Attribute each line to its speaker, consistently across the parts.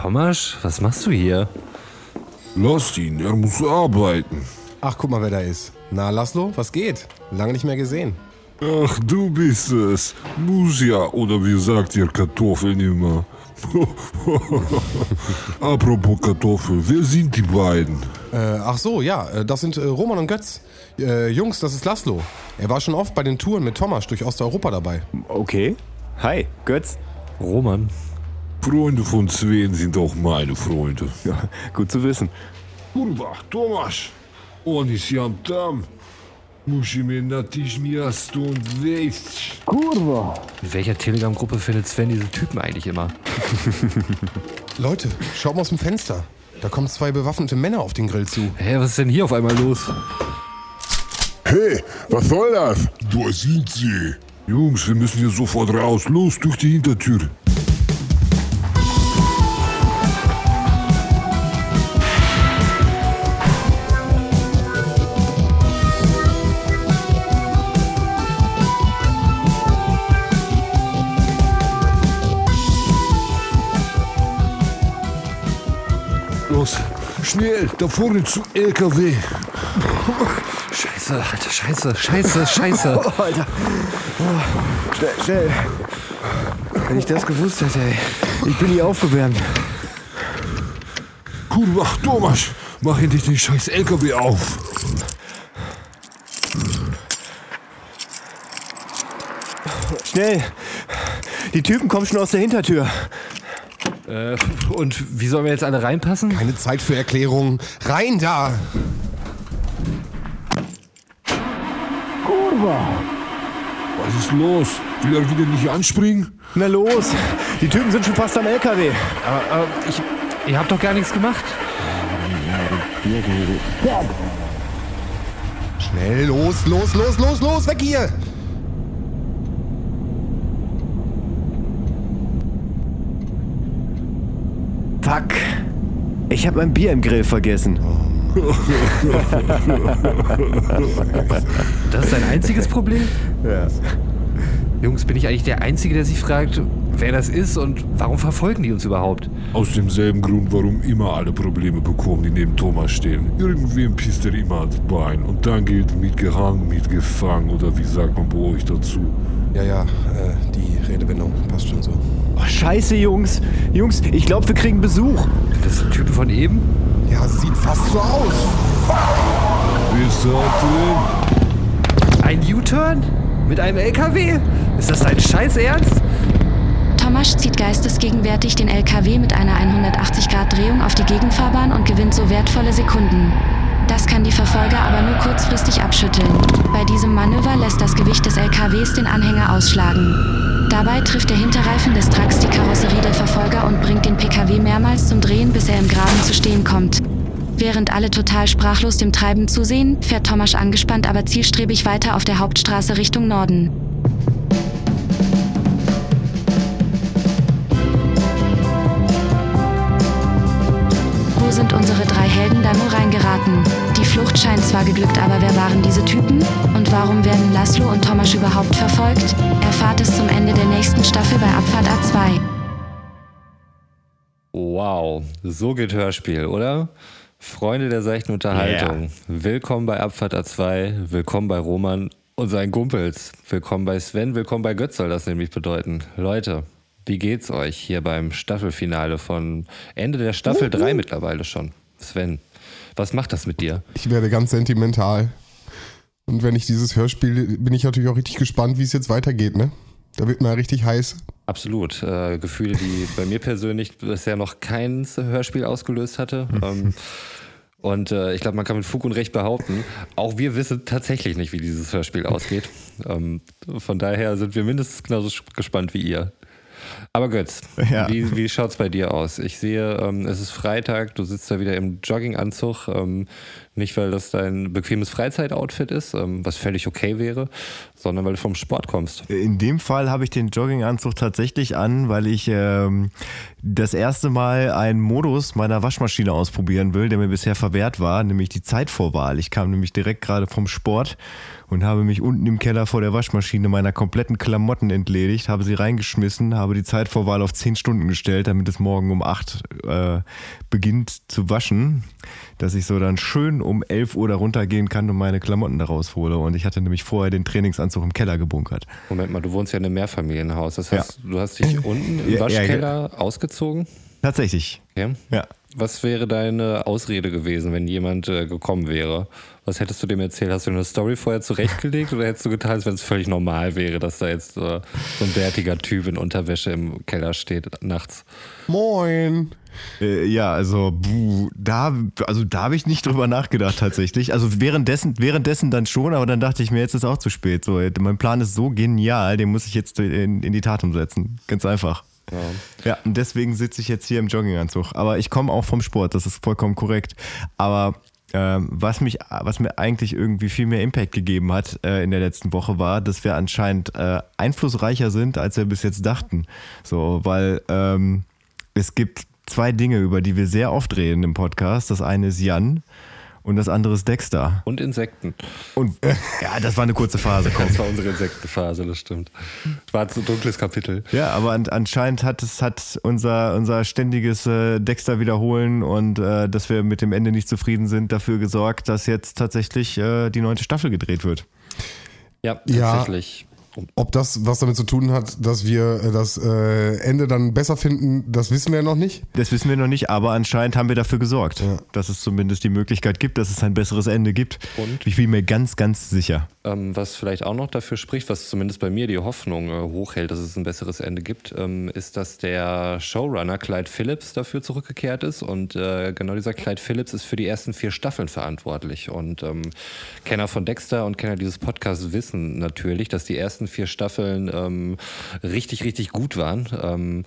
Speaker 1: Thomas, was machst du hier?
Speaker 2: Lasst ihn, er muss arbeiten.
Speaker 3: Ach, guck mal, wer da ist. Na, Laszlo, was geht? Lange nicht mehr gesehen.
Speaker 2: Ach, du bist es. Musia, oder wie sagt ihr Kartoffeln immer? Apropos Kartoffel, wer sind die beiden?
Speaker 3: Äh, ach so, ja, äh, das sind äh, Roman und Götz. Äh, Jungs, das ist Laszlo. Er war schon oft bei den Touren mit Thomas durch Osteuropa dabei.
Speaker 4: Okay. Hi, Götz.
Speaker 1: Roman.
Speaker 2: Freunde von Sven sind auch meine Freunde.
Speaker 4: Ja, gut zu wissen.
Speaker 2: Kurwa, Tomasz, on ist jam tam. Musimy natychmiast stąd wyjść.
Speaker 1: In welcher Telegram-Gruppe findet Sven diese Typen eigentlich immer?
Speaker 3: Leute, schaut mal aus dem Fenster. Da kommen zwei bewaffnete Männer auf den Grill zu.
Speaker 1: Hä, was ist denn hier auf einmal los?
Speaker 2: Hey, was soll das? Da sind sie. Jungs, wir müssen hier sofort raus. Los, durch die Hintertür. Schnell, da vorne zu LKW.
Speaker 1: Scheiße, Alter, scheiße, scheiße, scheiße.
Speaker 4: Oh, Alter. Oh, schnell, schnell. Wenn ich das gewusst hätte, ey. Ich bin hier aufgewärmt.
Speaker 2: Kurwa, Thomas, mach endlich den scheiß LKW auf.
Speaker 4: Schnell. Die Typen kommen schon aus der Hintertür.
Speaker 1: Äh, und wie sollen wir jetzt alle reinpassen?
Speaker 3: Keine Zeit für Erklärungen. Rein da!
Speaker 2: Was ist los? Will er wieder nicht anspringen?
Speaker 4: Na los. Die Typen sind schon fast am LKW.
Speaker 1: Aber, äh, ich, ihr habt doch gar nichts gemacht.
Speaker 3: Schnell, los, los, los, los, los, weg hier!
Speaker 4: Fuck. Ich habe mein Bier im Grill vergessen.
Speaker 1: Das ist dein einziges Problem?
Speaker 4: Ja.
Speaker 1: Jungs, bin ich eigentlich der Einzige, der sich fragt, wer das ist und warum verfolgen die uns überhaupt?
Speaker 2: Aus demselben Grund, warum immer alle Probleme bekommen, die neben Thomas stehen. Irgendwem pisst er immer ans Bein. Und dann geht mitgehangen, mitgefangen oder wie sagt man bei euch dazu?
Speaker 3: Ja, ja, äh, die Redewendung passt schon so.
Speaker 4: Oh, scheiße, Jungs. Jungs, ich glaube, wir kriegen Besuch.
Speaker 1: Das sind Typen von eben?
Speaker 3: Ja, sieht fast so aus.
Speaker 2: Bist du drin?
Speaker 1: Ein U-Turn? Mit einem LKW? Ist das dein Scheiß Ernst?
Speaker 5: Tomasz zieht geistesgegenwärtig den LKW mit einer 180-Grad-Drehung auf die Gegenfahrbahn und gewinnt so wertvolle Sekunden. Das kann die Verfolger aber nur kurzfristig abschütteln. Bei diesem Manöver lässt das Gewicht des LKWs den Anhänger ausschlagen. Dabei trifft der Hinterreifen des Trucks die Karosserie der Verfolger und bringt den PKW mehrmals zum Drehen, bis er im Graben zu stehen kommt. Während alle total sprachlos dem Treiben zusehen, fährt Tomasz angespannt, aber zielstrebig weiter auf der Hauptstraße Richtung Norden. Scheint zwar geglückt, aber wer waren diese Typen? Und warum werden Laszlo und Tomasz überhaupt verfolgt? Erfahrt es zum Ende der nächsten Staffel bei Abfahrt A2.
Speaker 1: Wow, so geht Hörspiel, oder? Freunde der seichten Unterhaltung, willkommen bei Abfahrt A2, willkommen bei Roman und seinen Kumpels, willkommen bei Sven, willkommen bei Götz soll das nämlich bedeuten. Leute, wie geht's euch hier beim Staffelfinale von Ende der Staffel 3 mittlerweile schon? Sven, was macht das mit dir?
Speaker 3: Ich werde ganz sentimental. Und wenn ich dieses Hörspiel, bin ich natürlich auch richtig gespannt, wie es jetzt weitergeht, ne? Da wird mir richtig heiß.
Speaker 1: Absolut. Äh, Gefühle, die bei mir persönlich bisher noch kein Hörspiel ausgelöst hatte. ähm, und äh, ich glaube, man kann mit Fug und Recht behaupten, auch wir wissen tatsächlich nicht, wie dieses Hörspiel ausgeht. Ähm, von daher sind wir mindestens genauso gespannt wie ihr. Aber Götz,
Speaker 4: Ja.
Speaker 1: wie, wie schaut's bei dir aus? Ich sehe, ähm, es ist Freitag, du sitzt da wieder im Jogginganzug, ähm, Nicht, weil das dein bequemes Freizeitoutfit ist, ähm, was völlig okay wäre, sondern weil du vom Sport kommst.
Speaker 6: In dem Fall habe ich den Jogginganzug tatsächlich an, weil ich ähm, das erste Mal einen Modus meiner Waschmaschine ausprobieren will, der mir bisher verwehrt war, nämlich die Zeitvorwahl. Ich kam nämlich direkt gerade vom Sport und habe mich unten im Keller vor der Waschmaschine meiner kompletten Klamotten entledigt, habe sie reingeschmissen, habe die Zeitvorwahl auf 10 Stunden gestellt, damit es morgen um 8 äh, beginnt zu waschen, dass ich so dann schön um 11 Uhr da runtergehen kann und meine Klamotten da raushole. Und ich hatte nämlich vorher den Trainingsanzug im Keller gebunkert.
Speaker 1: Moment mal, du wohnst ja in einem Mehrfamilienhaus. Das heißt, ja. du hast dich unten im Waschkeller ja, ausgezogen?
Speaker 6: Tatsächlich.
Speaker 1: Okay. Ja. Was wäre deine Ausrede gewesen, wenn jemand äh, gekommen wäre? Was hättest du dem erzählt? Hast du eine Story vorher zurechtgelegt oder hättest du getan, wenn es völlig normal wäre, dass da jetzt äh, so ein bärtiger Typ in Unterwäsche im Keller steht nachts?
Speaker 3: Moin!
Speaker 6: Äh, ja, also da, also da habe ich nicht drüber nachgedacht tatsächlich. Also währenddessen, währenddessen dann schon, aber dann dachte ich mir, jetzt ist auch zu spät. So, mein Plan ist so genial, den muss ich jetzt in, in die Tat umsetzen. Ganz einfach. Ja. ja, und deswegen sitze ich jetzt hier im Jogginganzug. Aber ich komme auch vom Sport, das ist vollkommen korrekt. Aber was mich, was mir eigentlich irgendwie viel mehr Impact gegeben hat äh, in der letzten Woche war, dass wir anscheinend äh, einflussreicher sind, als wir bis jetzt dachten. So, weil ähm, es gibt zwei Dinge, über die wir sehr oft reden im Podcast. Das eine ist Jan und das andere ist Dexter.
Speaker 1: Und Insekten.
Speaker 6: Und ja, das war eine kurze Phase.
Speaker 1: Komm. Das war unsere Insektenphase, das stimmt. Das war ein dunkles Kapitel.
Speaker 6: Ja, aber an, anscheinend hat es hat unser, unser ständiges äh, Dexter wiederholen und äh, dass wir mit dem Ende nicht zufrieden sind, dafür gesorgt, dass jetzt tatsächlich äh, die neunte Staffel gedreht wird.
Speaker 1: Ja, tatsächlich.
Speaker 3: Ob das was damit zu tun hat, dass wir äh, das äh, Ende dann besser finden, das wissen wir noch nicht.
Speaker 6: Das wissen wir noch nicht, aber anscheinend haben wir dafür gesorgt, ja. dass es zumindest die Möglichkeit gibt, dass es ein besseres Ende gibt. Und? Ich bin mir ganz, ganz sicher.
Speaker 1: Ähm, was vielleicht auch noch dafür spricht, was zumindest bei mir die Hoffnung äh, hochhält, dass es ein besseres Ende gibt, ähm, ist, dass der Showrunner Clyde Phillips dafür zurückgekehrt ist. Und äh, genau dieser Clyde Phillips ist für die ersten vier Staffeln verantwortlich. Und ähm, Kenner von Dexter und Kenner dieses Podcasts wissen natürlich, dass die ersten vier Staffeln ähm, richtig, richtig gut waren.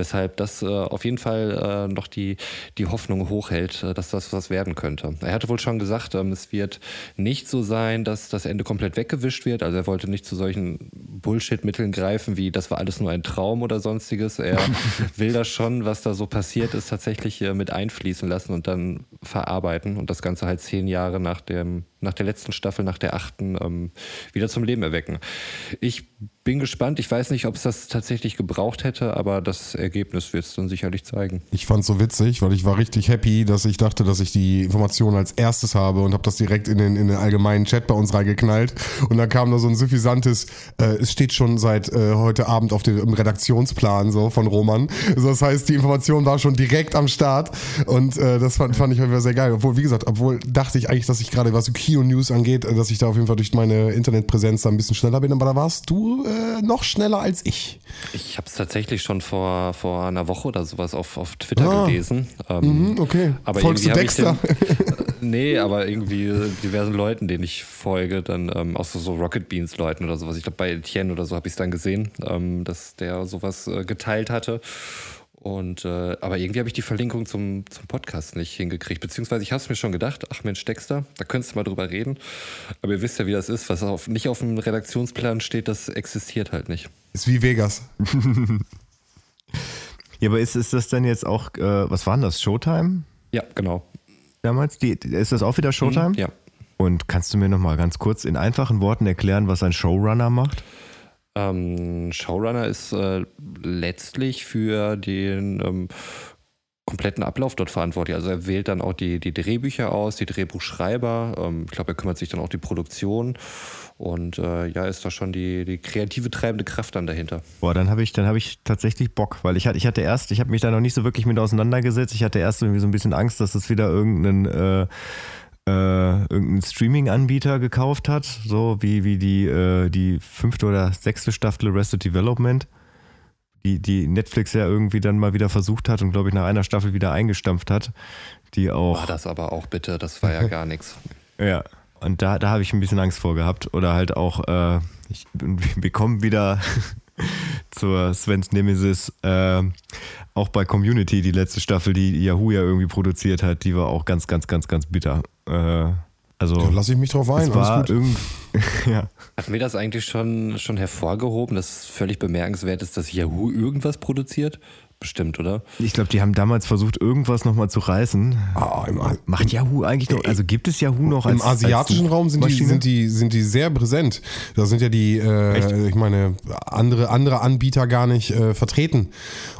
Speaker 1: Weshalb das äh, auf jeden Fall äh, noch die, die Hoffnung hochhält, äh, dass das was werden könnte. Er hatte wohl schon gesagt, ähm, es wird nicht so sein, dass das Ende komplett weggewischt wird. Also er wollte nicht zu solchen Bullshit-Mitteln greifen, wie das war alles nur ein Traum oder sonstiges. Er will das schon, was da so passiert ist, tatsächlich äh, mit einfließen lassen und dann verarbeiten und das Ganze halt zehn Jahre nach dem nach der letzten Staffel, nach der achten, ähm, wieder zum Leben erwecken. Ich bin gespannt. Ich weiß nicht, ob es das tatsächlich gebraucht hätte, aber das Ergebnis wird es dann sicherlich zeigen.
Speaker 3: Ich fand es so witzig, weil ich war richtig happy, dass ich dachte, dass ich die Information als erstes habe und habe das direkt in den, in den allgemeinen Chat bei uns reingeknallt. Und dann kam da so ein suffisantes, äh, es steht schon seit äh, heute Abend auf dem Redaktionsplan so von Roman. Also das heißt, die Information war schon direkt am Start und äh, das fand, fand ich sehr geil. Obwohl, wie gesagt, obwohl dachte ich eigentlich, dass ich gerade was okay Kino-News angeht, äh, dass ich da auf jeden Fall durch meine Internetpräsenz da ein bisschen schneller bin. Aber da warst du äh, noch schneller als ich.
Speaker 1: Ich habe es tatsächlich schon vor, vor einer Woche oder sowas auf, auf Twitter ah. gelesen.
Speaker 3: Ähm, mhm, okay.
Speaker 1: Aber Folgst du Dexter? Den, nee, aber irgendwie diversen Leuten, denen ich folge, dann ähm, auch so, so Rocket Beans Leuten oder sowas. Ich glaube, bei Etienne oder so habe ich es dann gesehen, ähm, dass der sowas äh, geteilt hatte. Und äh, aber irgendwie habe ich die Verlinkung zum, zum Podcast nicht hingekriegt. Beziehungsweise ich habe es mir schon gedacht, ach Mensch, Dexter, da könntest du mal drüber reden. Aber ihr wisst ja, wie das ist, was auf, nicht auf dem Redaktionsplan steht, das existiert halt nicht.
Speaker 3: Ist wie Vegas.
Speaker 6: ja, aber ist, ist das denn jetzt auch, äh, was war denn das, Showtime?
Speaker 1: Ja, genau.
Speaker 6: Damals, die, ist das auch wieder Showtime? Mhm,
Speaker 1: ja.
Speaker 6: Und kannst du mir nochmal ganz kurz in einfachen Worten erklären, was ein Showrunner macht?
Speaker 1: Ähm, Showrunner ist äh, letztlich für den ähm, kompletten Ablauf dort verantwortlich. Also er wählt dann auch die, die Drehbücher aus, die Drehbuchschreiber. Ähm, ich glaube, er kümmert sich dann auch die Produktion. Und äh, ja, ist da schon die, die kreative treibende Kraft dann dahinter.
Speaker 6: Boah, dann habe ich, dann ich tatsächlich Bock, weil ich hatte, ich hatte erst, ich habe mich da noch nicht so wirklich mit auseinandergesetzt. Ich hatte erst irgendwie so ein bisschen Angst, dass es das wieder irgendeinen äh, äh, irgendein Streaming-Anbieter gekauft hat, so wie, wie die, äh, die fünfte oder sechste Staffel Arrested Development, die, die Netflix ja irgendwie dann mal wieder versucht hat und glaube ich nach einer Staffel wieder eingestampft hat. Die auch.
Speaker 1: War das aber auch bitte, das war ja gar nichts.
Speaker 6: Ja, und da, da habe ich ein bisschen Angst vor gehabt. Oder halt auch, äh, ich, wir kommen wieder zur Svens Nemesis, äh, auch bei Community, die letzte Staffel, die Yahoo ja irgendwie produziert hat, die war auch ganz, ganz, ganz, ganz bitter. Äh, also
Speaker 3: Da lasse ich mich drauf ein.
Speaker 6: es war
Speaker 3: Alles gut.
Speaker 6: ja.
Speaker 1: Hatten wir das eigentlich schon, schon hervorgehoben, dass es völlig bemerkenswert ist, dass Yahoo irgendwas produziert? Bestimmt, oder?
Speaker 6: Ich glaube, die haben damals versucht, irgendwas nochmal zu reißen.
Speaker 3: Ah, im,
Speaker 6: Macht Yahoo eigentlich noch, also gibt es Yahoo noch als
Speaker 3: Im asiatischen
Speaker 6: als
Speaker 3: Raum sind die, sind, die, sind die sehr präsent. Da sind ja die, äh, ich meine, andere, andere Anbieter gar nicht äh, vertreten.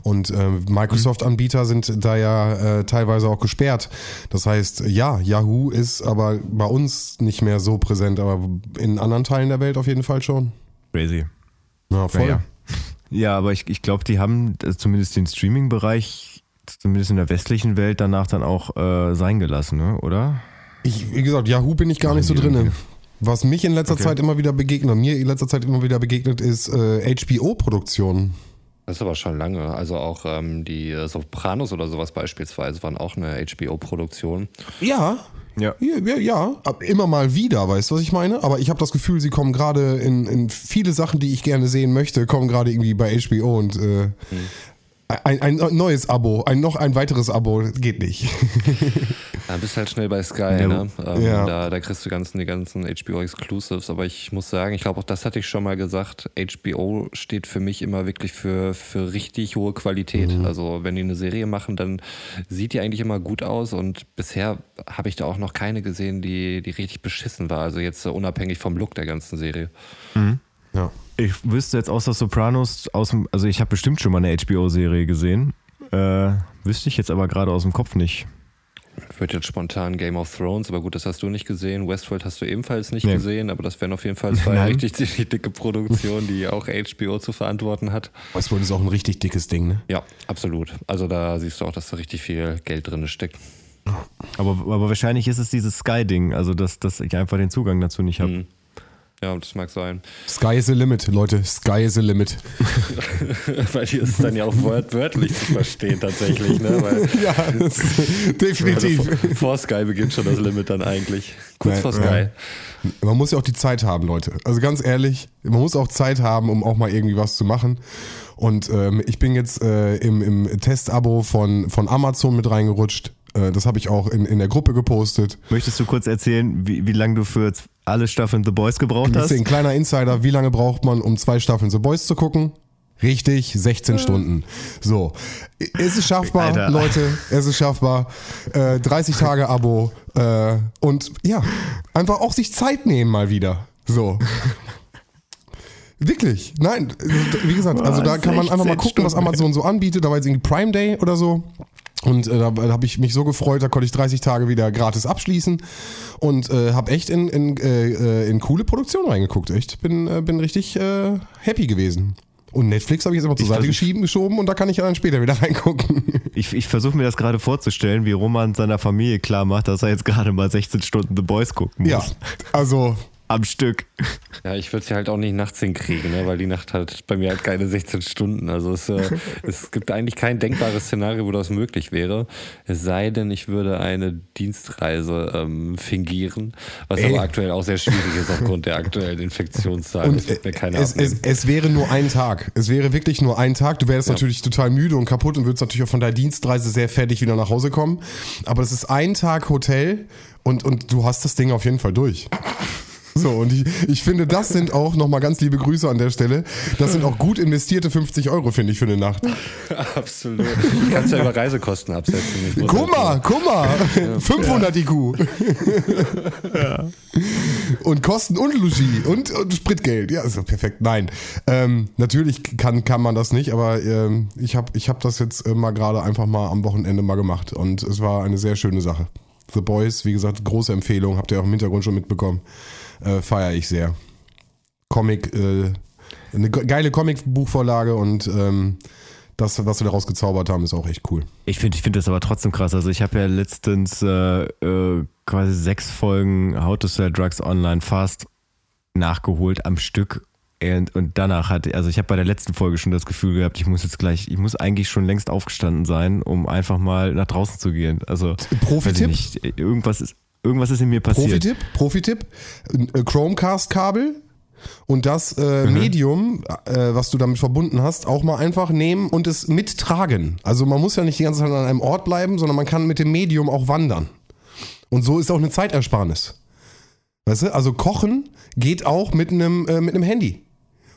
Speaker 3: Und äh, Microsoft-Anbieter sind da ja äh, teilweise auch gesperrt. Das heißt, ja, Yahoo ist aber bei uns nicht mehr so präsent, aber in anderen Teilen der Welt auf jeden Fall schon.
Speaker 6: Crazy.
Speaker 3: Ja, voll.
Speaker 6: Ja, ja aber ich, ich glaube, die haben äh, zumindest den Streaming-Bereich, zumindest in der westlichen Welt, danach dann auch äh, sein gelassen, ne? oder?
Speaker 3: Ich, wie gesagt, Yahoo bin ich gar nicht so
Speaker 6: irgendwie.
Speaker 3: Was mich in letzter
Speaker 6: Okay.
Speaker 3: Zeit immer wieder begegnet, mir in letzter Zeit immer wieder begegnet, ist äh, HBO-Produktion.
Speaker 1: Das ist aber schon lange. Also auch ähm, die äh, Sopranos oder sowas beispielsweise waren auch eine HBO-Produktion.
Speaker 3: Ja,
Speaker 6: Ja.
Speaker 3: Ja, ja, immer mal wieder, weißt du, was ich meine? Aber ich habe das Gefühl, sie kommen gerade in, in viele Sachen, die ich gerne sehen möchte, kommen gerade irgendwie bei HBO und äh, ein, ein neues Abo, ein noch ein weiteres Abo geht nicht.
Speaker 1: Da bist halt schnell bei Sky,
Speaker 6: Ja.
Speaker 1: ne? Ähm,
Speaker 3: Ja.
Speaker 1: da, da kriegst du ganzen, die ganzen HBO-Exclusives. Aber ich muss sagen, ich glaube, auch das hatte ich schon mal gesagt. HBO steht für mich immer wirklich für, für richtig hohe Qualität. Also, wenn die eine Serie machen, dann sieht die eigentlich immer gut aus. Und bisher habe ich da auch noch keine gesehen, die, die richtig beschissen war. Also, jetzt äh, unabhängig vom Look der ganzen Serie.
Speaker 3: Ja.
Speaker 6: Ich wüsste jetzt aus der Sopranos, aus dem, also ich habe bestimmt schon mal eine HBO-Serie gesehen. Äh, wüsste ich jetzt aber gerade aus dem Kopf nicht.
Speaker 1: Wird jetzt spontan Game of Thrones, aber gut, das hast du nicht gesehen. Westworld hast du ebenfalls nicht
Speaker 6: Nee.
Speaker 1: gesehen, aber das wären auf jeden Fall zwei richtig ziemlich dicke Produktionen, die auch HBO zu verantworten hat.
Speaker 3: Westworld ist auch ein richtig dickes Ding, ne?
Speaker 1: Ja, absolut. Also da siehst du auch, dass da richtig viel Geld drin steckt.
Speaker 6: Aber, aber wahrscheinlich ist es dieses Sky-Ding, also dass, dass ich einfach den Zugang dazu nicht habe.
Speaker 1: Mhm. Ja, das mag sein.
Speaker 3: Sky is the limit, Leute. Sky is the limit.
Speaker 1: Weil hier ist dann ja auch wört wörtlich zu verstehen tatsächlich, ne? Weil
Speaker 3: ja, das, definitiv.
Speaker 1: also vor Sky beginnt schon das Limit dann eigentlich. Kurz
Speaker 3: Nein,
Speaker 1: vor Sky.
Speaker 3: Man muss ja auch die Zeit haben, Leute. Also ganz ehrlich, man muss auch Zeit haben, um auch mal irgendwie was zu machen. Und ähm, ich bin jetzt äh, im, im Testabo von, von Amazon mit reingerutscht. Äh, das habe ich auch in, in der Gruppe gepostet.
Speaker 6: Möchtest du kurz erzählen, wie, wie lange du für alle Staffeln The Boys gebraucht
Speaker 3: Das
Speaker 6: hast?
Speaker 3: ist ein kleiner Insider. Wie lange braucht man, um zwei Staffeln The Boys zu gucken? Richtig, 16 Stunden. So. Es ist schaffbar,
Speaker 6: Alter.
Speaker 3: Leute. Es ist schaffbar. Äh, 30 Tage Abo. Äh, und ja, einfach auch sich Zeit nehmen mal wieder. So. Wirklich. Nein, wie gesagt, also da kann man einfach mal
Speaker 6: 16
Speaker 3: gucken, was. Amazon so anbietet. Da war jetzt irgendwie Prime Day oder so. Und äh, da, da habe ich mich so gefreut, da konnte ich 30 Tage wieder gratis abschließen und äh, habe echt in, in, äh, äh, in coole Produktionen reingeguckt. Echt, bin, äh, bin richtig äh, happy gewesen. Und Netflix habe ich jetzt immer zur Seite geschieben, geschoben und da kann ich ja dann später wieder reingucken.
Speaker 6: Ich, ich versuche mir das gerade vorzustellen, wie Roman seiner Familie klar macht, dass er jetzt gerade mal 16 Stunden The Boys gucken muss.
Speaker 3: ja, also
Speaker 6: Am Stück.
Speaker 1: Ja, ich würde sie halt auch nicht nachts hinkriegen, ne? weil die Nacht hat bei mir halt keine 16 Stunden. Also es, äh, es gibt eigentlich kein denkbares Szenario, wo das möglich wäre. Es sei denn, ich würde eine Dienstreise ähm, fingieren, was
Speaker 3: Ey.
Speaker 1: aber aktuell auch sehr schwierig ist aufgrund der aktuellen Infektionszahlen.
Speaker 3: Und
Speaker 1: Das mir keiner
Speaker 3: es, es, es wäre nur ein Tag. Es wäre wirklich nur ein Tag. Du wärst natürlich total müde und kaputt und würdest natürlich auch von deiner Dienstreise sehr fertig wieder nach Hause kommen. Aber es ist ein Tag Hotel und, und du hast das Ding auf jeden Fall durch. So, und ich, ich finde, das sind auch nochmal ganz liebe Grüße an der Stelle. Das sind auch gut investierte 50 Euro, finde ich, für eine Nacht.
Speaker 1: Absolut. Du kannst ja über Reisekosten absetzen.
Speaker 3: Guck mal, guck mal. 500 IQ. Und Kosten und Logis und, und Spritgeld. Ja, ist doch perfekt. Nein, ähm, natürlich kann, kann man das nicht, aber ähm, ich habe ich hab das jetzt äh, mal gerade einfach mal am Wochenende mal gemacht und es war eine sehr schöne Sache. The Boys, wie gesagt, große Empfehlung, habt ihr auch im Hintergrund schon mitbekommen. Äh, Feiere ich sehr. Comic, äh, eine ge- geile Comic-Buchvorlage und ähm, das, was wir daraus gezaubert haben, ist auch echt cool.
Speaker 6: Ich finde ich find das aber trotzdem krass. Also ich habe ja letztens äh, äh, quasi sechs Folgen How to Sell Drugs Online Fast nachgeholt am Stück. Und, und danach hatte, also ich habe bei der letzten Folge schon das Gefühl gehabt, ich muss jetzt gleich, ich muss eigentlich schon längst aufgestanden sein, um einfach mal nach draußen zu gehen. Also
Speaker 3: Profitipp?
Speaker 6: irgendwas ist, irgendwas ist in mir passiert.
Speaker 3: Profitipp, Profitipp, äh, Chromecast-Kabel und das äh, Medium, äh, was du damit verbunden hast, auch mal einfach nehmen und es mittragen. Also man muss ja nicht die ganze Zeit an einem Ort bleiben, sondern man kann mit dem Medium auch wandern. Und so ist auch eine Zeitersparnis. Weißt du, also kochen geht auch mit einem, äh, mit einem Handy,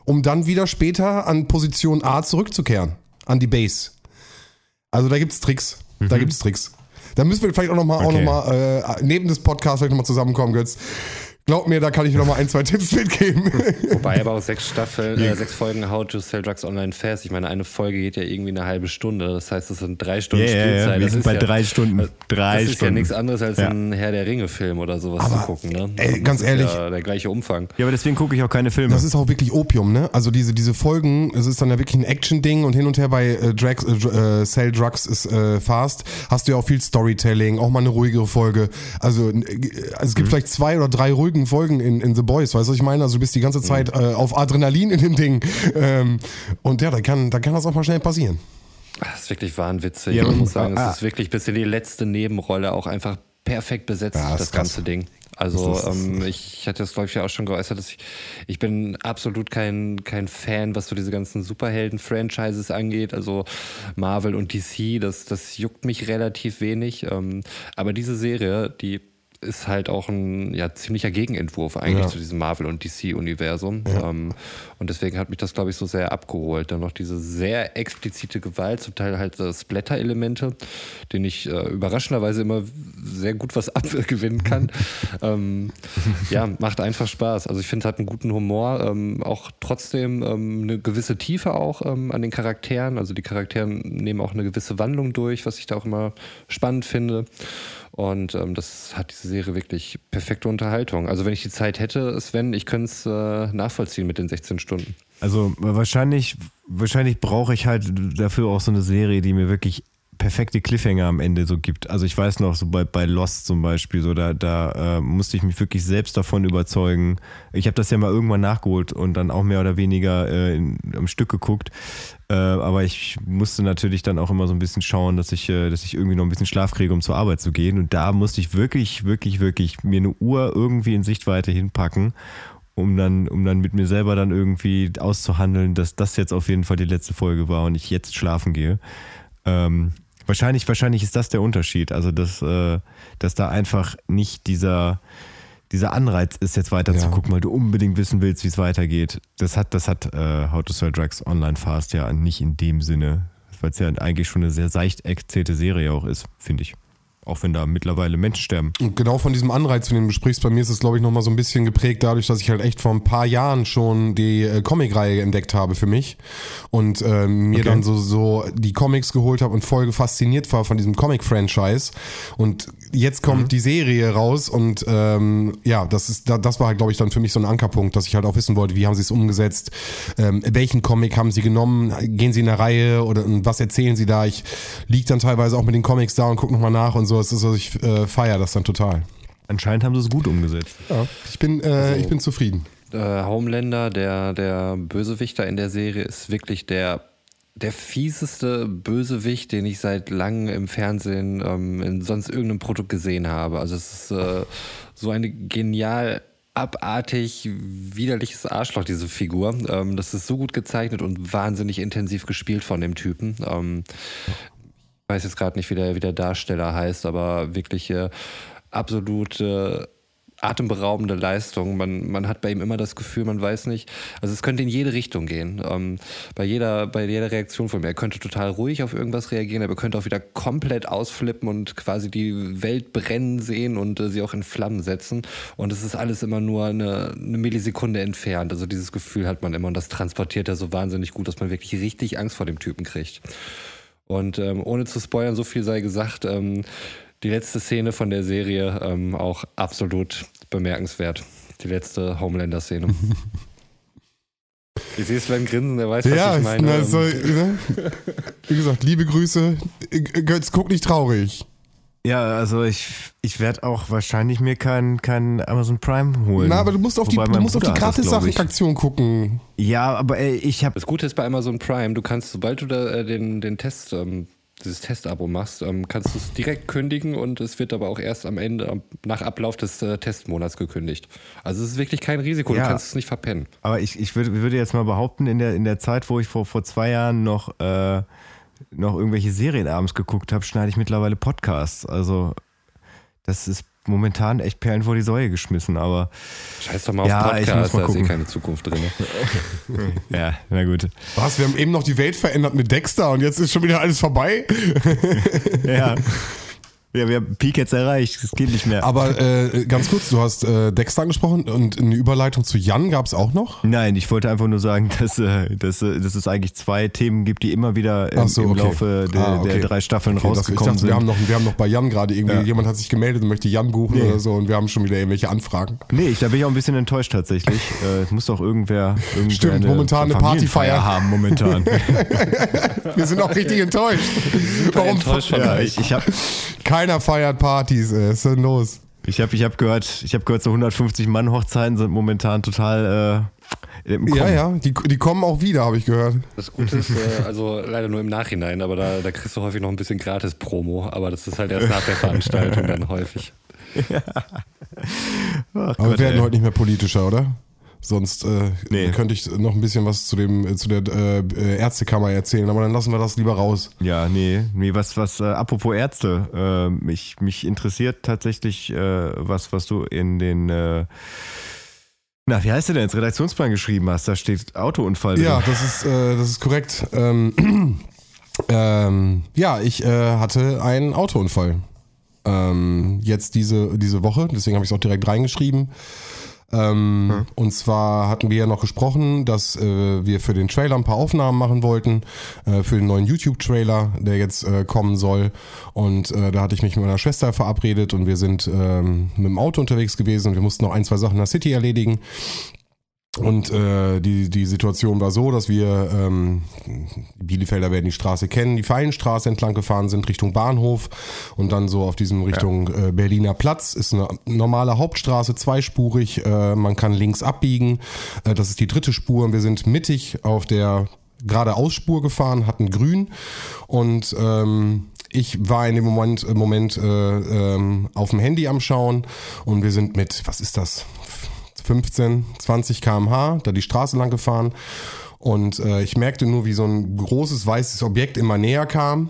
Speaker 3: um dann wieder später an Position A zurückzukehren, an die Base. Also da gibt's Tricks. Da gibt's Tricks. Da müssen wir vielleicht auch nochmal
Speaker 6: Okay.
Speaker 3: noch mal, äh, neben des Podcasts vielleicht nochmal zusammenkommen, Götz. Glaub mir, da kann ich nochmal ein, zwei Tipps mitgeben.
Speaker 1: Wobei aber auch sechs Staffeln, äh, sechs Folgen How to Sell Drugs Online Fast. Ich meine, eine Folge geht ja irgendwie eine halbe Stunde. Das heißt, das sind drei Stunden
Speaker 6: Ja, ja, ja,
Speaker 1: Spielzeit.
Speaker 6: wir
Speaker 1: Das
Speaker 6: sind
Speaker 1: ist
Speaker 6: bei
Speaker 1: ja,
Speaker 6: drei Stunden.
Speaker 1: Das
Speaker 6: Drei
Speaker 1: ist ja
Speaker 6: Stunden.
Speaker 1: nichts anderes als
Speaker 6: Ja.
Speaker 1: ein Herr der Ringe-Film oder sowas
Speaker 3: Aber,
Speaker 1: zu gucken. Ne?
Speaker 3: ey, ganz
Speaker 1: das
Speaker 3: ehrlich.
Speaker 1: Ist ja der gleiche Umfang.
Speaker 6: Ja, aber deswegen gucke ich auch keine Filme.
Speaker 3: Das ist auch wirklich Opium, ne? Also diese, diese Folgen, es ist dann ja wirklich ein Action-Ding und hin und her bei äh, Drags, äh, äh, Sell Drugs ist äh, fast, hast du ja auch viel Storytelling, auch mal eine ruhigere Folge. Also, äh, also es gibt vielleicht zwei oder drei ruhigen Folgen in, in The Boys, weißt du, was ich meine? Also du bist die ganze Zeit äh, auf Adrenalin in dem Ding. Ähm, und ja, da kann, da kann das auch mal schnell passieren.
Speaker 1: Das ist wirklich wahnwitzig.
Speaker 6: Ja,
Speaker 1: ich muss sagen,
Speaker 6: ah.
Speaker 1: es ist wirklich bis in die letzte Nebenrolle auch einfach perfekt besetzt,
Speaker 3: Ja,
Speaker 1: das
Speaker 3: krass.
Speaker 1: ganze Ding. Also
Speaker 3: Das
Speaker 1: ähm, ich hatte das, glaube ich, ja auch schon geäußert, dass ich, ich bin absolut kein, kein Fan, was so diese ganzen Superhelden-Franchises angeht. Also Marvel und DC, das, das juckt mich relativ wenig. Ähm, aber diese Serie, die ist halt auch ein ja, ziemlicher Gegenentwurf eigentlich
Speaker 3: Ja.
Speaker 1: zu diesem Marvel- und DC-Universum. Ähm, und deswegen hat mich das, glaube ich, so sehr abgeholt. Dann noch diese sehr explizite Gewalt, zum Teil halt äh, Splatter-Elemente, denen ich äh, überraschenderweise immer sehr gut was abgewinnen kann. ähm, ja, macht einfach Spaß. Also ich finde, es hat einen guten Humor, ähm, auch trotzdem ähm, eine gewisse Tiefe auch ähm, an den Charakteren. Also die Charaktere nehmen auch eine gewisse Wandlung durch, was ich da auch immer spannend finde. Und ähm, das hat diese Serie wirklich perfekte Unterhaltung. Also wenn ich die Zeit hätte, Sven, ich könnte es äh, nachvollziehen mit den 16 Stunden.
Speaker 6: Also wahrscheinlich, wahrscheinlich brauche ich halt dafür auch so eine Serie, die mir wirklich perfekte Cliffhanger am Ende so gibt. Also ich weiß noch, so bei, bei Lost zum Beispiel, so da, da äh, musste ich mich wirklich selbst davon überzeugen. Ich habe das ja mal irgendwann nachgeholt und dann auch mehr oder weniger äh, in, am Stück geguckt. Äh, aber ich musste natürlich dann auch immer so ein bisschen schauen, dass ich, äh, dass ich irgendwie noch ein bisschen Schlaf kriege, um zur Arbeit zu gehen. Und da musste ich wirklich, wirklich, wirklich mir eine Uhr irgendwie in Sichtweite hinpacken um dann, um dann mit mir selber dann irgendwie auszuhandeln, dass das jetzt auf jeden Fall die letzte Folge war und ich jetzt schlafen gehe. Ähm, wahrscheinlich, wahrscheinlich ist das der Unterschied. Also, dass, äh, dass da einfach nicht dieser, dieser Anreiz ist, jetzt weiter zu
Speaker 3: Ja.
Speaker 6: gucken, weil du unbedingt wissen willst, wie es weitergeht. Das hat, das hat äh, How to Sell Drugs Online Fast ja nicht in dem Sinne, weil es ja eigentlich schon eine sehr seicht erzählte Serie auch ist, finde ich. Auch wenn da mittlerweile Menschen sterben.
Speaker 3: Und genau von diesem Anreiz, von dem du sprichst, bei mir ist es, glaube ich, nochmal so ein bisschen geprägt dadurch, dass ich halt echt vor ein paar Jahren schon die äh, Comicreihe entdeckt habe für mich und ähm, mir
Speaker 6: Okay.
Speaker 3: dann so, so die Comics geholt habe und voll fasziniert war von diesem Comic-Franchise. Und jetzt kommt die Serie raus und ähm, ja, das ist, da- das war halt, glaube ich, dann für mich so ein Ankerpunkt, dass ich halt auch wissen wollte, wie haben sie es umgesetzt, ähm, welchen Comic haben sie genommen, gehen sie in eine Reihe oder und was erzählen sie da? Ich lieg dann teilweise auch mit den Comics da und guck nochmal nach und so. Es ist so, ich äh, feiere das dann total.
Speaker 6: Anscheinend haben sie es gut umgesetzt.
Speaker 3: Ja, ich bin, äh, ich bin zufrieden.
Speaker 1: äh, Homelander, der, der Bösewichter in der Serie, ist wirklich der, der fieseste Bösewicht, den ich seit langem im Fernsehen ähm, in sonst irgendeinem Produkt gesehen habe. Also es ist äh, so eine genial abartig widerliches Arschloch, diese Figur. Ähm, das ist so gut gezeichnet und wahnsinnig intensiv gespielt von dem Typen. Ähm, ich weiß jetzt gerade nicht, wie der, wie der Darsteller heißt, aber wirklich äh, absolut äh, atemberaubende Leistung. Man, man hat bei ihm immer das Gefühl, man weiß nicht, also es könnte in jede Richtung gehen. Ähm, bei, jeder, bei jeder Reaktion von ihm. Er könnte total ruhig auf irgendwas reagieren, aber er könnte auch wieder komplett ausflippen und quasi die Welt brennen sehen und äh, sie auch in Flammen setzen. Und es ist alles immer nur eine, eine Millisekunde entfernt. Also dieses Gefühl hat man immer und das transportiert er so wahnsinnig gut, dass man wirklich richtig Angst vor dem Typen kriegt. Und ähm, ohne zu spoilern, so viel sei gesagt, ähm, die letzte Szene von der Serie ähm, auch absolut bemerkenswert. Die letzte Homelander-Szene. ich sehe Sven grinsen, er weiß, was
Speaker 3: Ja,
Speaker 1: ich meine.
Speaker 3: na,
Speaker 1: Ähm,
Speaker 3: so, ne? wie gesagt, liebe Grüße. Götz, guck nicht traurig.
Speaker 6: Ja, also ich, ich werde auch wahrscheinlich mir kein, kein Amazon Prime holen.
Speaker 3: Na, aber du musst auf die,
Speaker 6: Wobei
Speaker 3: du
Speaker 6: mein
Speaker 3: musst auf die
Speaker 6: glaub ich.
Speaker 3: Gratis-Sachen-Aktion gucken.
Speaker 6: Ja, aber ey, ich habe
Speaker 1: das Gute ist bei Amazon Prime, du kannst, sobald du da äh, den, den Test, ähm, dieses Testabo machst, ähm, kannst du es direkt kündigen und es wird aber auch erst am Ende, nach Ablauf des äh, Testmonats gekündigt. Also es ist wirklich kein Risiko,
Speaker 6: Ja.
Speaker 1: du kannst es nicht verpennen.
Speaker 6: Aber ich, ich würde, würde jetzt mal behaupten, in der, in der Zeit, wo ich vor, vor zwei Jahren noch, äh, noch irgendwelche Serien abends geguckt habe, schneide ich mittlerweile Podcasts. Also das ist momentan echt Perlen vor die Säue geschmissen, aber.
Speaker 1: Scheiß doch mal
Speaker 6: Ja,
Speaker 1: auf Podcast, da ist eh
Speaker 6: gucken.
Speaker 1: keine Zukunft drin.
Speaker 6: Ja, na gut.
Speaker 3: Was? Wir haben eben noch die Welt verändert mit Dexter und jetzt ist schon wieder alles vorbei?
Speaker 6: Ja. Ja, wir haben Peak jetzt erreicht. Das geht nicht mehr.
Speaker 3: Aber äh, ganz kurz, du hast äh, Dexter angesprochen und eine Überleitung zu Jan gab es auch noch?
Speaker 6: Nein, ich wollte einfach nur sagen, dass, äh, dass, äh, dass es eigentlich zwei Themen gibt, die immer wieder im,
Speaker 3: so,
Speaker 6: im
Speaker 3: okay.
Speaker 6: Laufe der,
Speaker 3: Ah, okay.
Speaker 6: der drei Staffeln
Speaker 3: Okay, das, ich
Speaker 6: rausgekommen
Speaker 3: dachte,
Speaker 6: sind.
Speaker 3: wir haben, noch, wir haben noch bei Jan gerade irgendwie,
Speaker 6: Ja.
Speaker 3: jemand hat sich gemeldet und möchte Jan buchen
Speaker 6: Nee.
Speaker 3: oder so und wir haben schon wieder irgendwelche Anfragen.
Speaker 6: Nee, ich, da bin ich auch ein bisschen enttäuscht tatsächlich. Äh, Es muss doch irgendwer, irgendwer
Speaker 3: Stimmt, momentan eine Partyfeier.
Speaker 6: haben momentan.
Speaker 3: Wir sind auch richtig enttäuscht. Warum
Speaker 1: enttäuscht von
Speaker 6: ja,
Speaker 1: euch.
Speaker 6: ich, ich habe
Speaker 3: keiner feiert Partys? Ey. Was ist denn los?
Speaker 6: ich hab, ich hab gehört, ich habe gehört, so 150 Mann Hochzeiten sind momentan total äh, im
Speaker 3: Ja, ja, die, die kommen auch wieder, habe ich gehört.
Speaker 1: Das Gute ist, äh, also leider nur im Nachhinein, aber da, da kriegst du häufig noch ein bisschen Gratis-Promo, aber das ist halt erst nach der Veranstaltung dann häufig.
Speaker 6: Ach
Speaker 3: Aber
Speaker 6: Gott,
Speaker 3: wir werden
Speaker 6: ey.
Speaker 3: heute nicht mehr politischer, oder? Sonst äh,
Speaker 6: Nee.
Speaker 3: könnte ich noch ein bisschen was zu dem äh, zu der äh, Ärztekammer erzählen, aber dann lassen wir das lieber raus.
Speaker 6: Ja, nee, nee, was, was, äh, apropos Ärzte, mich, mich interessiert tatsächlich, äh, was, was du in den, äh, na, wie heißt der denn jetzt, Redaktionsplan geschrieben hast, da steht Autounfall drin.
Speaker 3: Ja, das ist das ist korrekt. Ähm, ähm, ja, ich hatte einen Autounfall. Ähm, jetzt diese diese Woche, deswegen habe ich es auch direkt reingeschrieben. Ähm, Und zwar hatten wir ja noch gesprochen, dass äh, wir für den Trailer ein paar Aufnahmen machen wollten, äh, für den neuen YouTube-Trailer, der jetzt äh, kommen soll. Und äh, da hatte ich mich mit meiner Schwester verabredet und wir sind ähm, mit dem Auto unterwegs gewesen und wir mussten noch ein, zwei Sachen in der City erledigen. Und äh, die, die Situation war so, dass wir, ähm, die Bielefelder werden die Straße kennen, die Feilenstraße entlang gefahren sind Richtung Bahnhof und dann so auf diesem Richtung äh, Berliner Platz. Ist eine normale Hauptstraße, zweispurig, äh, man kann links abbiegen, äh, das ist die dritte Spur. Und wir sind mittig auf der geradeausspur gefahren, hatten grün. Und ähm, ich war in dem Moment, im Moment äh, ähm, auf dem Handy am Schauen. Und wir sind mit, was ist das, 15, 20 km/h da die Straße lang gefahren und äh, ich merkte nur, wie so ein großes weißes Objekt immer näher kam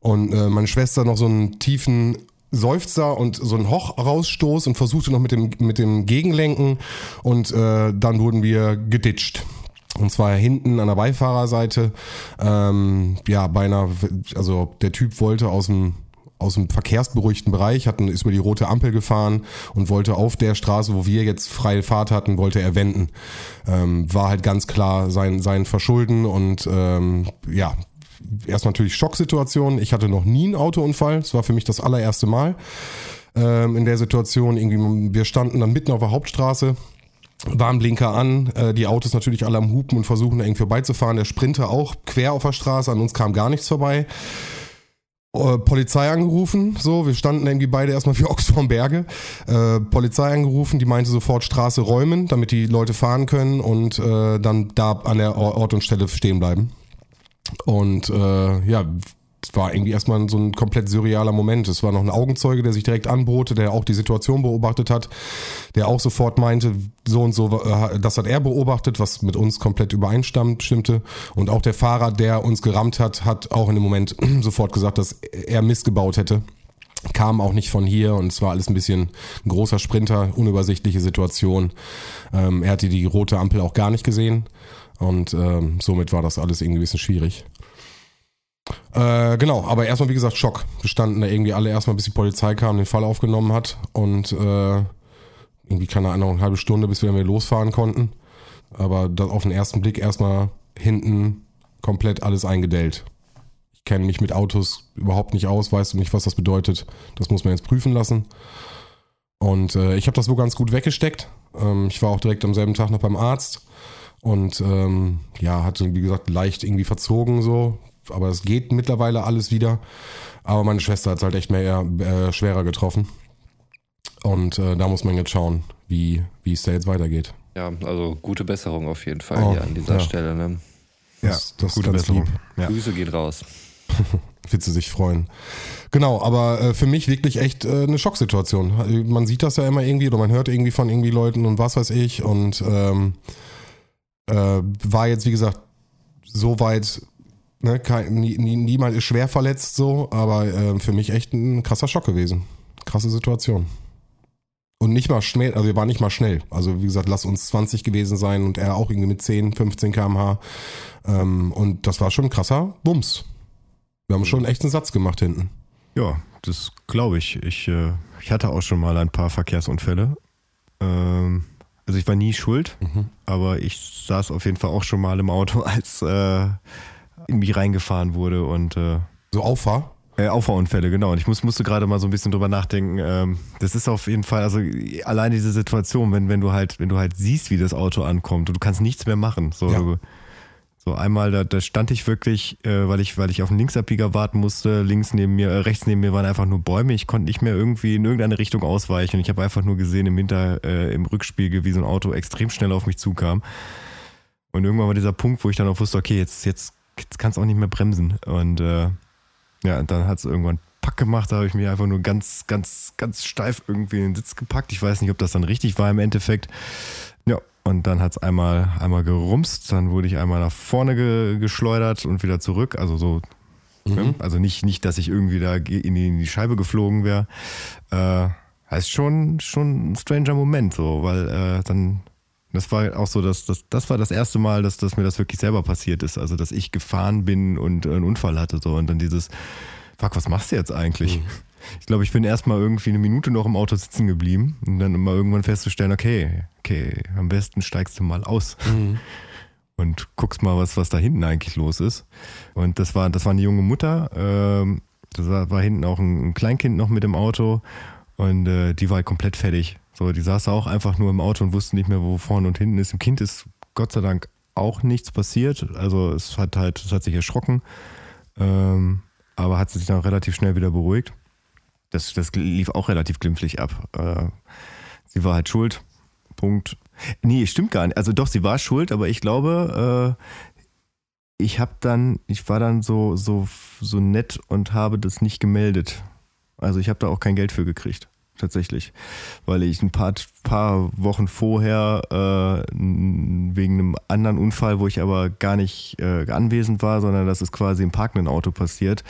Speaker 3: und äh, meine Schwester noch so einen tiefen Seufzer und so einen Hoch rausstoß und versuchte noch mit dem, mit dem Gegenlenken und äh, dann wurden wir geditscht. Und zwar hinten an der Beifahrerseite. Ähm, ja, beinahe, also der Typ wollte aus dem aus dem verkehrsberuhigten Bereich, hatten, ist über die rote Ampel gefahren und wollte auf der Straße, wo wir jetzt freie Fahrt hatten, wollte er wenden. Ähm, war halt ganz klar sein, sein Verschulden und ähm, ja, erst natürlich Schocksituation. Ich hatte noch nie einen Autounfall. Es war für mich das allererste Mal ähm, in der Situation. Irgendwie, wir standen dann mitten auf der Hauptstraße. Warnblinker an, äh, die Autos natürlich alle am Hupen und versuchen irgendwie vorbeizufahren. Der Sprinter auch quer auf der Straße, an uns kam gar nichts vorbei. Äh, Polizei angerufen, so, wir standen irgendwie beide erstmal für Ochs vorm Berge. Äh, Polizei angerufen, die meinte sofort Straße räumen, damit die Leute fahren können und äh, dann da an der Ort und Stelle stehen bleiben. Und äh, ja, war irgendwie erstmal so ein komplett surrealer Moment. Es war noch ein Augenzeuge, der sich direkt anbote, der auch die Situation beobachtet hat, der auch sofort meinte, so und so, äh, das hat er beobachtet, was mit uns komplett übereinstammt, stimmte. Und auch der Fahrer, der uns gerammt hat, hat auch in dem Moment sofort gesagt, dass er Mist gebaut hätte. Kam auch nicht von hier und es war alles ein bisschen ein großer Sprinter, unübersichtliche Situation. Ähm, er hatte die rote Ampel auch gar nicht gesehen und ähm, somit war das alles irgendwie ein bisschen schwierig. Äh, genau, aber erstmal wie gesagt Schock. Wir standen da irgendwie alle erstmal, bis die Polizei kam, den Fall aufgenommen hat und äh, irgendwie keine Ahnung, eine halbe Stunde, bis wir losfahren konnten. Aber das auf den ersten Blick erstmal hinten komplett alles eingedellt. Ich kenne mich mit Autos überhaupt nicht aus, weißt du nicht, was das bedeutet. Das muss man jetzt prüfen lassen. Und äh, ich habe das wohl ganz gut weggesteckt. Ähm, ich war auch direkt am selben Tag noch beim Arzt und ähm, ja, hatte wie gesagt leicht irgendwie verzogen so, aber es geht mittlerweile alles wieder. Aber meine Schwester hat es halt echt mehr äh, schwerer getroffen. Und äh, da muss man jetzt schauen, wie wie es da jetzt weitergeht.
Speaker 1: Ja, also gute Besserung auf jeden Fall
Speaker 3: Oh,
Speaker 1: hier an dieser
Speaker 3: ja.
Speaker 1: Stelle. Ne?
Speaker 3: Das, das ist
Speaker 6: gute
Speaker 3: ganz
Speaker 6: Besserung.
Speaker 3: lieb.
Speaker 6: Ja.
Speaker 1: Grüße geht raus.
Speaker 3: Wird sie sich freuen. Genau, aber äh, für mich wirklich echt äh, eine Schocksituation. Man sieht das ja immer irgendwie oder man hört irgendwie von irgendwie Leuten und was weiß ich und ähm, äh, war jetzt wie gesagt so weit, ne, kein, nie, nie, niemand ist schwer verletzt so, aber äh, für mich echt ein krasser Schock gewesen. Krasse Situation. Und nicht mal schnell, also wir waren nicht mal schnell. Also wie gesagt, lass uns 20 gewesen sein und er auch irgendwie mit 10, 15 kmh. Ähm, und das war schon ein krasser Bums. Wir haben schon echt einen Satz gemacht hinten.
Speaker 6: Ja, das glaube ich. Ich, äh, ich hatte auch schon mal ein paar Verkehrsunfälle. Ähm, also ich war nie schuld,
Speaker 3: Mhm.
Speaker 6: aber ich saß auf jeden Fall auch schon mal im Auto, als äh, in mich reingefahren wurde und äh,
Speaker 3: So Auffahr.
Speaker 6: äh, Auffahrunfälle, genau. Und ich muss, musste gerade mal so ein bisschen drüber nachdenken. Ähm, das ist auf jeden Fall, also allein diese Situation, wenn, wenn du halt, wenn du halt siehst, wie das Auto ankommt und du kannst nichts mehr machen. So,
Speaker 3: Ja.
Speaker 6: du, so einmal, da, da stand ich wirklich, äh, weil ich, weil ich auf einen Linksabbieger warten musste. Links neben mir, äh, rechts neben mir waren einfach nur Bäume. Ich konnte nicht mehr irgendwie in irgendeine Richtung ausweichen. Ich habe einfach nur gesehen im Hinter, äh, im Rückspiegel, wie so ein Auto extrem schnell auf mich zukam. Und irgendwann war dieser Punkt, wo ich dann auch wusste, okay, jetzt, jetzt, jetzt kannst du auch nicht mehr bremsen. Und äh, ja, und dann hat es irgendwann Pack gemacht, da habe ich mir einfach nur ganz, ganz, ganz steif irgendwie in den Sitz gepackt. Ich weiß nicht, ob das dann richtig war im Endeffekt. Ja, und dann hat es einmal, einmal gerumst, dann wurde ich einmal nach vorne ge geschleudert und wieder zurück. Also so, ne? also nicht, nicht, dass ich irgendwie da in die, in die Scheibe geflogen wäre. Äh, ist schon, schon ein stranger Moment, so, weil äh, dann, das war auch so, dass das, das war das erste Mal, dass, dass mir das wirklich selber passiert ist. Also, dass ich gefahren bin und äh, einen Unfall hatte, so, und dann dieses, fuck, was machst du jetzt eigentlich? Ich glaube, ich bin erstmal irgendwie eine Minute noch im Auto sitzen geblieben und dann mal irgendwann festzustellen, okay, okay, am besten steigst du mal aus und guckst mal, was, was da hinten eigentlich los ist. Und das war, das war eine junge Mutter, ähm, da war war hinten auch ein, ein Kleinkind noch mit im Auto und äh, die war halt komplett fertig. So, die saß auch einfach nur im Auto und wusste nicht mehr, wo vorne und hinten ist. Dem Kind ist Gott sei Dank auch nichts passiert. Also es hat halt, es hat sich erschrocken, ähm, aber hat sich dann relativ schnell wieder beruhigt. Das, das lief auch relativ glimpflich ab. Äh, sie war halt schuld. Punkt. Nee, stimmt gar nicht. Also doch, sie war schuld, aber ich glaube, äh, ich habe dann, ich war dann so, so, so nett und habe das nicht gemeldet. Also ich habe da auch kein Geld für gekriegt, tatsächlich. Weil ich ein paar, paar Wochen vorher äh, wegen einem anderen Unfall, wo ich aber gar nicht äh, anwesend war, sondern das ist quasi im parkenden Auto passiert,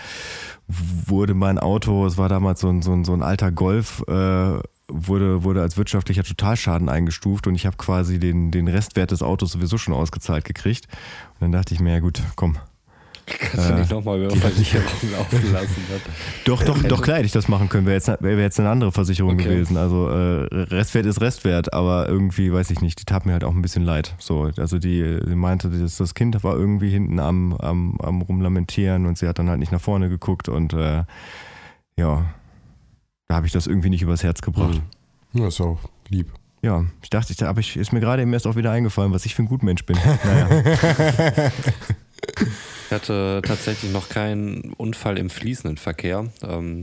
Speaker 6: wurde mein Auto, es war damals so ein, so ein, so ein alter Golf, äh, wurde, wurde als wirtschaftlicher Totalschaden eingestuft und ich habe quasi den, den Restwert des Autos sowieso schon ausgezahlt gekriegt. Und dann dachte ich mir, ja gut, komm.
Speaker 1: Kannst du nicht nochmal über Versicherung laufen lassen?
Speaker 6: Doch, doch, doch klar hätte ich das machen können. Wäre jetzt, wäre jetzt eine andere Versicherung
Speaker 1: Okay.
Speaker 6: gewesen. Also äh, Restwert ist Restwert, aber irgendwie, weiß ich nicht, die tat mir halt auch ein bisschen leid. So, also die, die meinte, das, das Kind war irgendwie hinten am, am, am rumlamentieren und sie hat dann halt nicht nach vorne geguckt und äh, ja, da habe ich das irgendwie nicht übers Herz gebracht.
Speaker 3: Ja, ist auch lieb.
Speaker 6: Ja, ich dachte, ich, aber ich, ist mir gerade eben erst auch wieder eingefallen, was ich für ein Gutmensch bin. Naja.
Speaker 1: Ich hatte tatsächlich noch keinen Unfall im fließenden Verkehr. Ähm,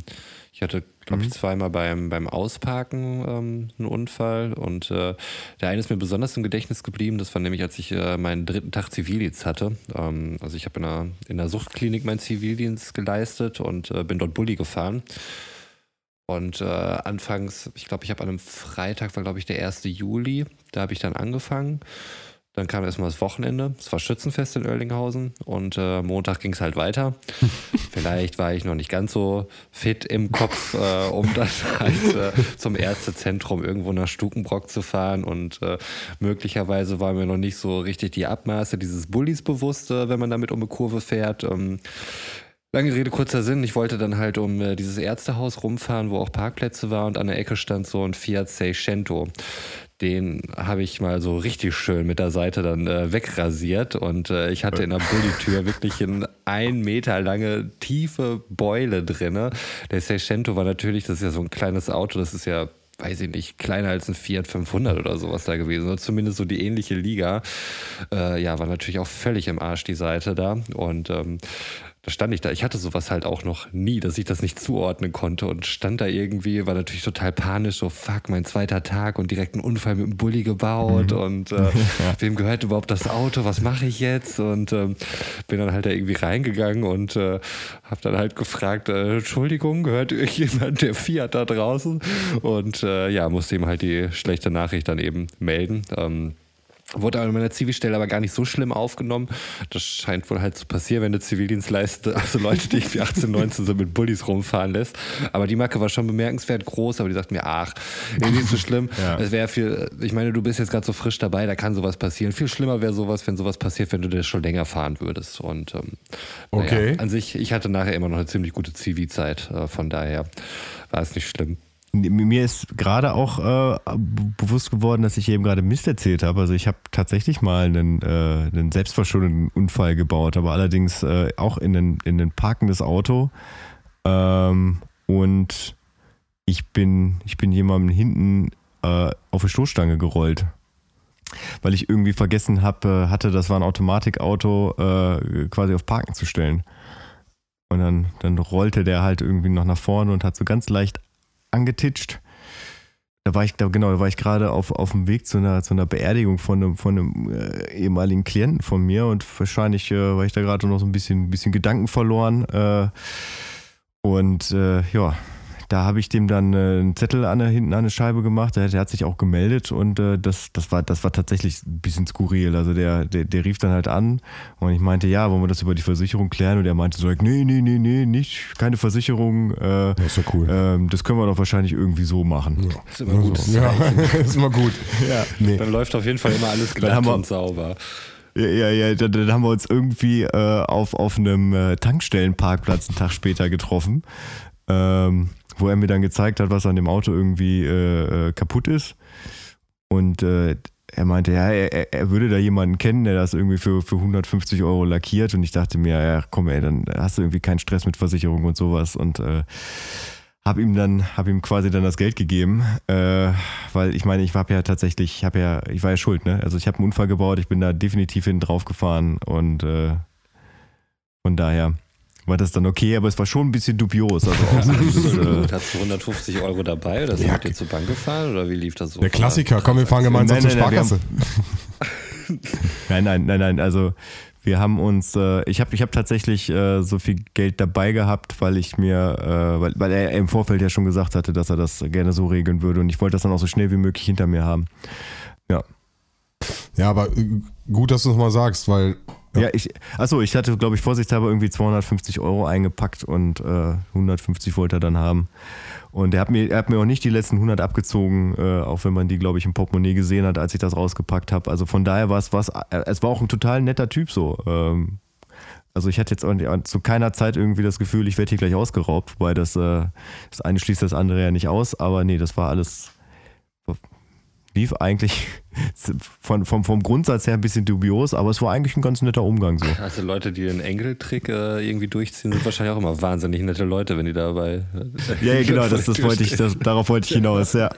Speaker 1: ich hatte, glaube ich, zweimal beim, beim Ausparken ähm, einen Unfall und äh, der eine ist mir besonders im Gedächtnis geblieben. Das war nämlich, als ich äh, meinen dritten Tag Zivildienst hatte. Ähm, also ich habe in einer, in der Suchtklinik meinen Zivildienst geleistet und äh, bin dort Bulli gefahren. Und äh, anfangs, ich glaube, ich habe an einem Freitag, war glaube ich der 1. Juli, da habe ich dann angefangen. Dann kam erstmal das Wochenende. Es war Schützenfest in Oerlinghausen und äh, Montag ging es halt weiter. Vielleicht war ich noch nicht ganz so fit im Kopf, äh, um dann halt äh, zum Ärztezentrum irgendwo nach Stukenbrock zu fahren und äh, möglicherweise war mir noch nicht so richtig die Abmaße dieses Bullis bewusst, äh, wenn man damit um eine Kurve fährt. Ähm, Lange Rede, kurzer Sinn. Ich wollte dann halt um äh, dieses Ärztehaus rumfahren, wo auch Parkplätze waren und an der Ecke stand so ein Fiat Seicento. Den habe ich mal so richtig schön mit der Seite dann äh, wegrasiert und äh, ich hatte in der Bullitür wirklich eine ein Meter lange tiefe Beule drinne. Der Seicento war natürlich, das ist ja so ein kleines Auto, das ist ja weiß ich nicht, kleiner als ein Fiat 500 oder sowas da gewesen. Oder zumindest so die ähnliche Liga. Äh, ja, war natürlich auch völlig im Arsch die Seite da. Und ähm, da stand ich da. Ich hatte sowas halt auch noch nie, dass ich das nicht zuordnen konnte und stand da irgendwie, war natürlich total panisch, so fuck, mein zweiter Tag und direkt einen Unfall mit dem Bulli gebaut und äh, wem gehört überhaupt das Auto, was mache ich jetzt? Und ähm, bin dann halt da irgendwie reingegangen und äh, habe dann halt gefragt, äh, Entschuldigung, gehört irgendjemand der Fiat da draußen? Und äh, ja, musste ihm halt die schlechte Nachricht dann eben melden. Ähm, Wurde an meiner Zivilstelle aber gar nicht so schlimm aufgenommen. Das scheint wohl halt zu passieren, wenn du Zivildienst leistest, also Leute, die irgendwie 18, 19 so mit Bullies rumfahren lässt. Aber die Marke war schon bemerkenswert groß, aber die sagt mir, ach, nicht so schlimm. ja. Es wäre viel, ich meine, du bist jetzt gerade so frisch dabei, da kann sowas passieren. Viel schlimmer wäre sowas, wenn sowas passiert, wenn du das schon länger fahren würdest. Und ähm, okay. Naja, an sich, ich hatte nachher immer noch eine ziemlich gute Zivi-Zeit, äh, von daher war es nicht schlimm.
Speaker 6: Mir ist gerade auch äh, bewusst geworden, dass ich eben gerade Mist erzählt habe. Also ich habe tatsächlich mal einen, äh, einen selbstverschuldeten Unfall gebaut, aber allerdings äh, auch in ein, in ein parkendes Auto. Ähm, und ich bin, ich bin jemandem hinten äh, auf eine Stoßstange gerollt. Weil ich irgendwie vergessen hab, äh, hatte, das war ein Automatikauto, äh, quasi auf Parken zu stellen. Und dann, dann rollte der halt irgendwie noch nach vorne und hat so ganz leicht angetitscht. Da war ich, da, genau, da war ich gerade auf, auf dem Weg zu einer, zu einer Beerdigung von einem, von einem äh, ehemaligen Klienten von mir und wahrscheinlich äh, war ich da gerade noch so ein bisschen, bisschen Gedanken verloren. Äh, und äh, ja, da habe ich dem dann äh, einen Zettel an der, hinten an eine Scheibe gemacht. Der, der hat sich auch gemeldet und äh, das, das, war, das war tatsächlich ein bisschen skurril. Also der, der, der rief dann halt an und ich meinte, ja, wollen wir das über die Versicherung klären? Und er meinte so, nee, nee, nee, nee, nicht, keine Versicherung. Äh,
Speaker 3: das ist ja cool.
Speaker 6: Ähm, das können wir doch wahrscheinlich irgendwie so machen.
Speaker 1: Ja. Das ist immer gut.
Speaker 3: Ja, ist immer gut.
Speaker 1: Ja. Nee. Dann läuft auf jeden Fall immer alles glatt und sauber.
Speaker 6: Ja, ja, ja, dann, dann, haben wir uns irgendwie äh, auf, auf einem äh, Tankstellenparkplatz einen Tag später getroffen. Ähm, wo er mir dann gezeigt hat, was an dem Auto irgendwie äh, äh, kaputt ist. Und äh, er meinte, ja, er, er, würde da jemanden kennen, der das irgendwie für, für 150 Euro lackiert. Und ich dachte mir, ja, komm, ey, dann hast du irgendwie keinen Stress mit Versicherung und sowas. Und äh, habe ihm dann, habe ihm quasi dann das Geld gegeben, äh, weil ich meine, ich war ja tatsächlich, ich ja, ich war ja schuld, ne? Also ich habe einen Unfall gebaut, ich bin da definitiv hinten drauf gefahren und äh, von daher war das dann okay, aber es war schon ein bisschen dubios. Also
Speaker 1: auch, Hast du 150 Euro dabei oder sind ihr zur Bank gefahren oder wie lief das so?
Speaker 3: Der Klassiker, komm, wir fahren gemeinsam nein, zur Sparkasse.
Speaker 6: nein, nein, nein, nein, also wir haben uns, äh, ich habe ich hab tatsächlich äh, so viel Geld dabei gehabt, weil ich mir, äh, weil, weil er im Vorfeld ja schon gesagt hatte, dass er das gerne so regeln würde und ich wollte das dann auch so schnell wie möglich hinter mir haben. Ja.
Speaker 3: Ja, aber äh, gut, dass du es mal sagst, weil
Speaker 6: ja, ja ich, achso, ich hatte, glaube ich, vorsichtshalber irgendwie 250 Euro eingepackt und äh, 150 wollte er dann haben. Und er hat mir, er hat mir auch nicht die letzten 100 abgezogen, äh, auch wenn man die, glaube ich, im Portemonnaie gesehen hat, als ich das rausgepackt habe. Also von daher war es, was, äh, es war auch ein total netter Typ so. Ähm, also ich hatte jetzt zu keiner Zeit irgendwie das Gefühl, ich werde hier gleich ausgeraubt, wobei das, äh, das eine schließt das andere ja nicht aus, aber nee, das war alles lief eigentlich von, vom, vom Grundsatz her ein bisschen dubios, aber es war eigentlich ein ganz netter Umgang so.
Speaker 1: Also Leute, die den Engeltrick äh, irgendwie durchziehen, sind wahrscheinlich auch immer wahnsinnig nette Leute, wenn die dabei.
Speaker 6: Äh, ja, ja, genau, das, das wollte ich, das, darauf wollte ich hinaus, ja.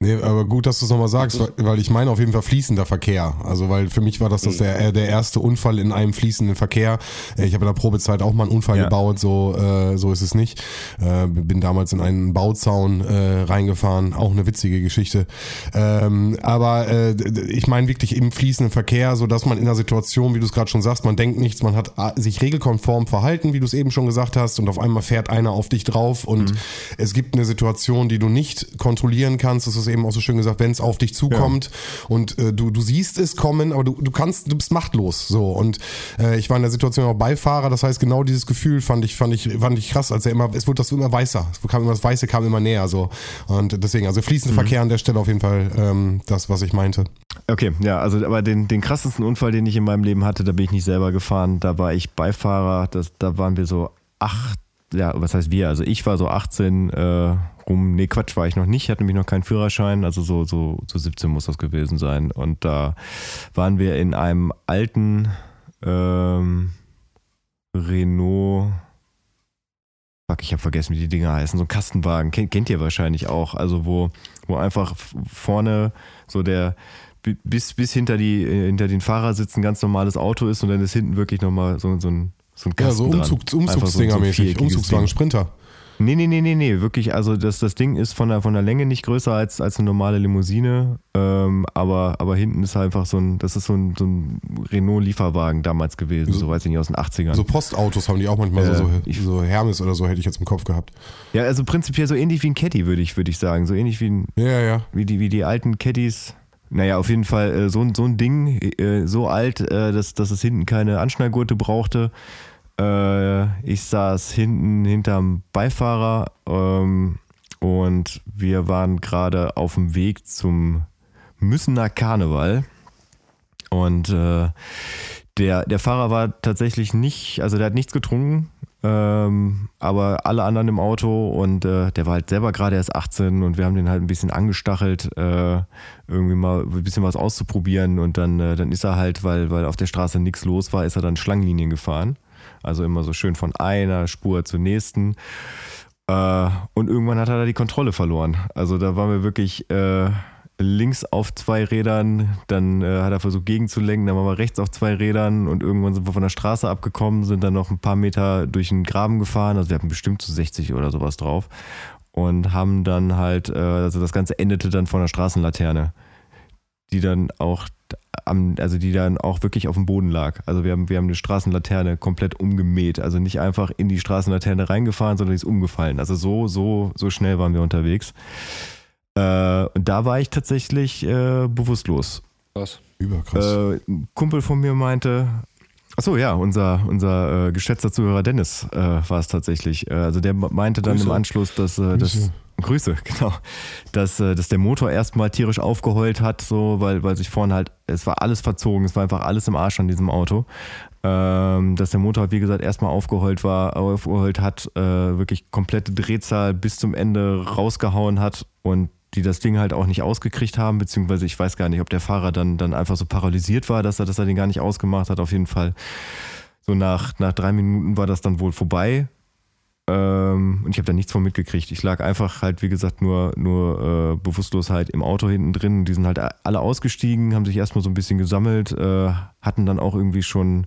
Speaker 3: Nee, aber gut, dass du es nochmal sagst, weil, weil, ich meine auf jeden Fall fließender Verkehr. Also, weil für mich war das, das der, der erste Unfall in einem fließenden Verkehr. Ich habe in der Probezeit auch mal einen Unfall ja. gebaut, so, äh, so ist es nicht. Äh, bin damals in einen Bauzaun äh, reingefahren, auch eine witzige Geschichte. Ähm, aber äh, ich meine wirklich im fließenden Verkehr, so dass man in der Situation, wie du es gerade schon sagst, man denkt nichts, man hat äh, sich regelkonform verhalten, wie du es eben schon gesagt hast, und auf einmal fährt einer auf dich drauf und mhm. es gibt eine Situation, die du nicht kontrollieren kannst. Das ist eben auch so schön gesagt, wenn es auf dich zukommt ja. und äh, du, du siehst es kommen, aber du, du kannst, du bist machtlos. So. Und äh, ich war in der Situation auch Beifahrer, das heißt, genau dieses Gefühl fand ich, fand ich, fand ich krass, als er immer, es wurde das immer weißer. Es kam immer, das Weiße kam immer näher. so Und deswegen, also fließender mhm. Verkehr an der Stelle auf jeden Fall ähm, das, was ich meinte.
Speaker 6: Okay, ja, also aber den, den krassesten Unfall, den ich in meinem Leben hatte, da bin ich nicht selber gefahren. Da war ich Beifahrer, das, da waren wir so acht ja, was heißt wir? Also ich war so 18 äh, rum, nee, Quatsch, war ich noch nicht, hatte nämlich noch keinen Führerschein, also so, so, so 17 muss das gewesen sein. Und da waren wir in einem alten ähm, Renault, fuck, ich habe vergessen, wie die Dinger heißen, so ein Kastenwagen, kennt, kennt ihr wahrscheinlich auch, also wo, wo einfach vorne so der bis, bis hinter, die, hinter den Fahrersitz ein ganz normales Auto ist und dann ist hinten wirklich nochmal so, so ein so ein Kasten
Speaker 3: Ja, so Umzug, Umzugsdinger-mäßig, so Umzugswagen Sprinter.
Speaker 6: Nee, nee, nee, nee, nee, wirklich, also das, das Ding ist von der, von der Länge nicht größer als, als eine normale Limousine, ähm, aber, aber hinten ist einfach so ein, das ist so ein, so ein Renault-Lieferwagen damals gewesen, so, so weiß ich nicht, aus den 80ern.
Speaker 3: So Postautos haben die auch manchmal äh, so, so, Hermes oder so hätte ich jetzt im Kopf gehabt.
Speaker 6: Ja, also prinzipiell so ähnlich wie ein Caddy, würde ich, würde ich sagen, so ähnlich wie, ein,
Speaker 3: ja, ja.
Speaker 6: wie, die, wie die alten Caddies Naja, auf jeden Fall äh, so, so ein Ding, äh, so alt, äh, dass, dass es hinten keine Anschnallgurte brauchte. Äh, ich saß hinten hinterm Beifahrer ähm, und wir waren gerade auf dem Weg zum Müssener Karneval. Und äh, der, der Fahrer war tatsächlich nicht, also der hat nichts getrunken, ähm, aber alle anderen im Auto und äh, der war halt selber gerade erst 18 und wir haben den halt ein bisschen angestachelt, äh, irgendwie mal ein bisschen was auszuprobieren und dann, äh, dann ist er halt, weil, weil auf der Straße nichts los war, ist er dann Schlangenlinien gefahren. Also immer so schön von einer Spur zur nächsten. Äh, und irgendwann hat er da die Kontrolle verloren. Also da waren wir wirklich äh, links auf zwei Rädern, dann äh, hat er versucht gegenzulenken, dann waren wir rechts auf zwei Rädern. Und irgendwann sind wir von der Straße abgekommen, sind dann noch ein paar Meter durch den Graben gefahren, also wir hatten bestimmt zu so 60 oder sowas drauf. Und haben dann halt, also das Ganze endete dann vor einer Straßenlaterne, die dann auch am, also die dann auch wirklich auf dem Boden lag. Also wir haben, wir haben eine Straßenlaterne komplett umgemäht. Also nicht einfach in die Straßenlaterne reingefahren, sondern die ist umgefallen. Also so, so, so schnell waren wir unterwegs. Äh, und da war ich tatsächlich äh, bewusstlos.
Speaker 1: Was?
Speaker 3: Überkrass.
Speaker 6: Äh, ein Kumpel von mir meinte, Achso, ja, unser, unser äh, geschätzter Zuhörer Dennis äh, war es tatsächlich. Äh, also der meinte dann
Speaker 1: Grüße.
Speaker 6: im Anschluss, dass, äh, dass
Speaker 3: Grüße.
Speaker 6: Genau, dass, äh, dass der Motor erstmal tierisch aufgeheult hat, so, weil, weil sich vorne halt, es war alles verzogen, es war einfach alles im Arsch an diesem Auto. Ähm, dass der Motor, wie gesagt, erstmal aufgeheult war, aufgeheult hat, äh, wirklich komplette Drehzahl bis zum Ende rausgehauen hat und die das Ding halt auch nicht ausgekriegt haben, beziehungsweise ich weiß gar nicht, ob der Fahrer dann, dann einfach so paralysiert war, dass er, dass er den gar nicht ausgemacht hat. Auf jeden Fall, so nach, nach drei Minuten war das dann wohl vorbei. Ähm, und ich habe da nichts von mitgekriegt. Ich lag einfach halt, wie gesagt, nur, nur äh, bewusstlos halt im Auto hinten drin. Die sind halt alle ausgestiegen, haben sich erstmal so ein bisschen gesammelt, äh, hatten dann auch irgendwie schon,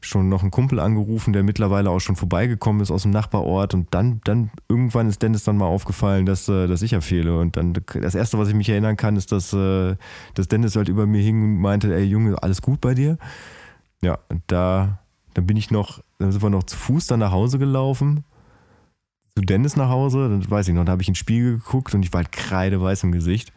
Speaker 6: schon noch einen Kumpel angerufen, der mittlerweile auch schon vorbeigekommen ist aus dem Nachbarort. Und dann, dann irgendwann ist Dennis dann mal aufgefallen, dass, äh, dass ich ja fehle. Und dann das Erste, was ich mich erinnern kann, ist, dass, äh, dass Dennis halt über mir hing und meinte, ey Junge, alles gut bei dir? Ja, und da, dann bin ich noch, dann sind wir noch zu Fuß dann nach Hause gelaufen zu Dennis nach Hause, dann weiß ich noch, da habe ich in den Spiegel geguckt und ich war halt kreideweiß im Gesicht.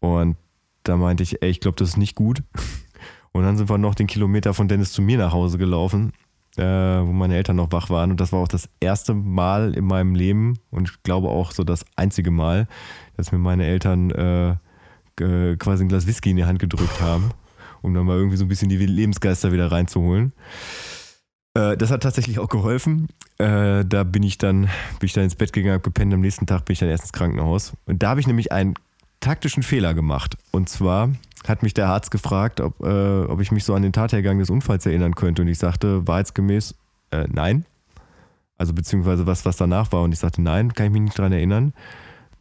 Speaker 6: Und da meinte ich, ey, ich glaube, das ist nicht gut. Und dann sind wir noch den Kilometer von Dennis zu mir nach Hause gelaufen, äh, wo meine Eltern noch wach waren. Und das war auch das erste Mal in meinem Leben und ich glaube auch so das einzige Mal, dass mir meine Eltern äh, äh, quasi ein Glas Whisky in die Hand gedrückt haben, um dann mal irgendwie so ein bisschen die Lebensgeister wieder reinzuholen. Äh, das hat tatsächlich auch geholfen. Äh, da bin ich dann, bin ich dann ins Bett gegangen, hab gepennt. Am nächsten Tag bin ich dann erst ins Krankenhaus. Und da habe ich nämlich einen taktischen Fehler gemacht. Und zwar hat mich der Arzt gefragt, ob, äh, ob ich mich so an den Tathergang des Unfalls erinnern könnte. Und ich sagte wahrheitsgemäß, äh, nein. Also beziehungsweise was, was danach war. Und ich sagte, nein, kann ich mich nicht dran erinnern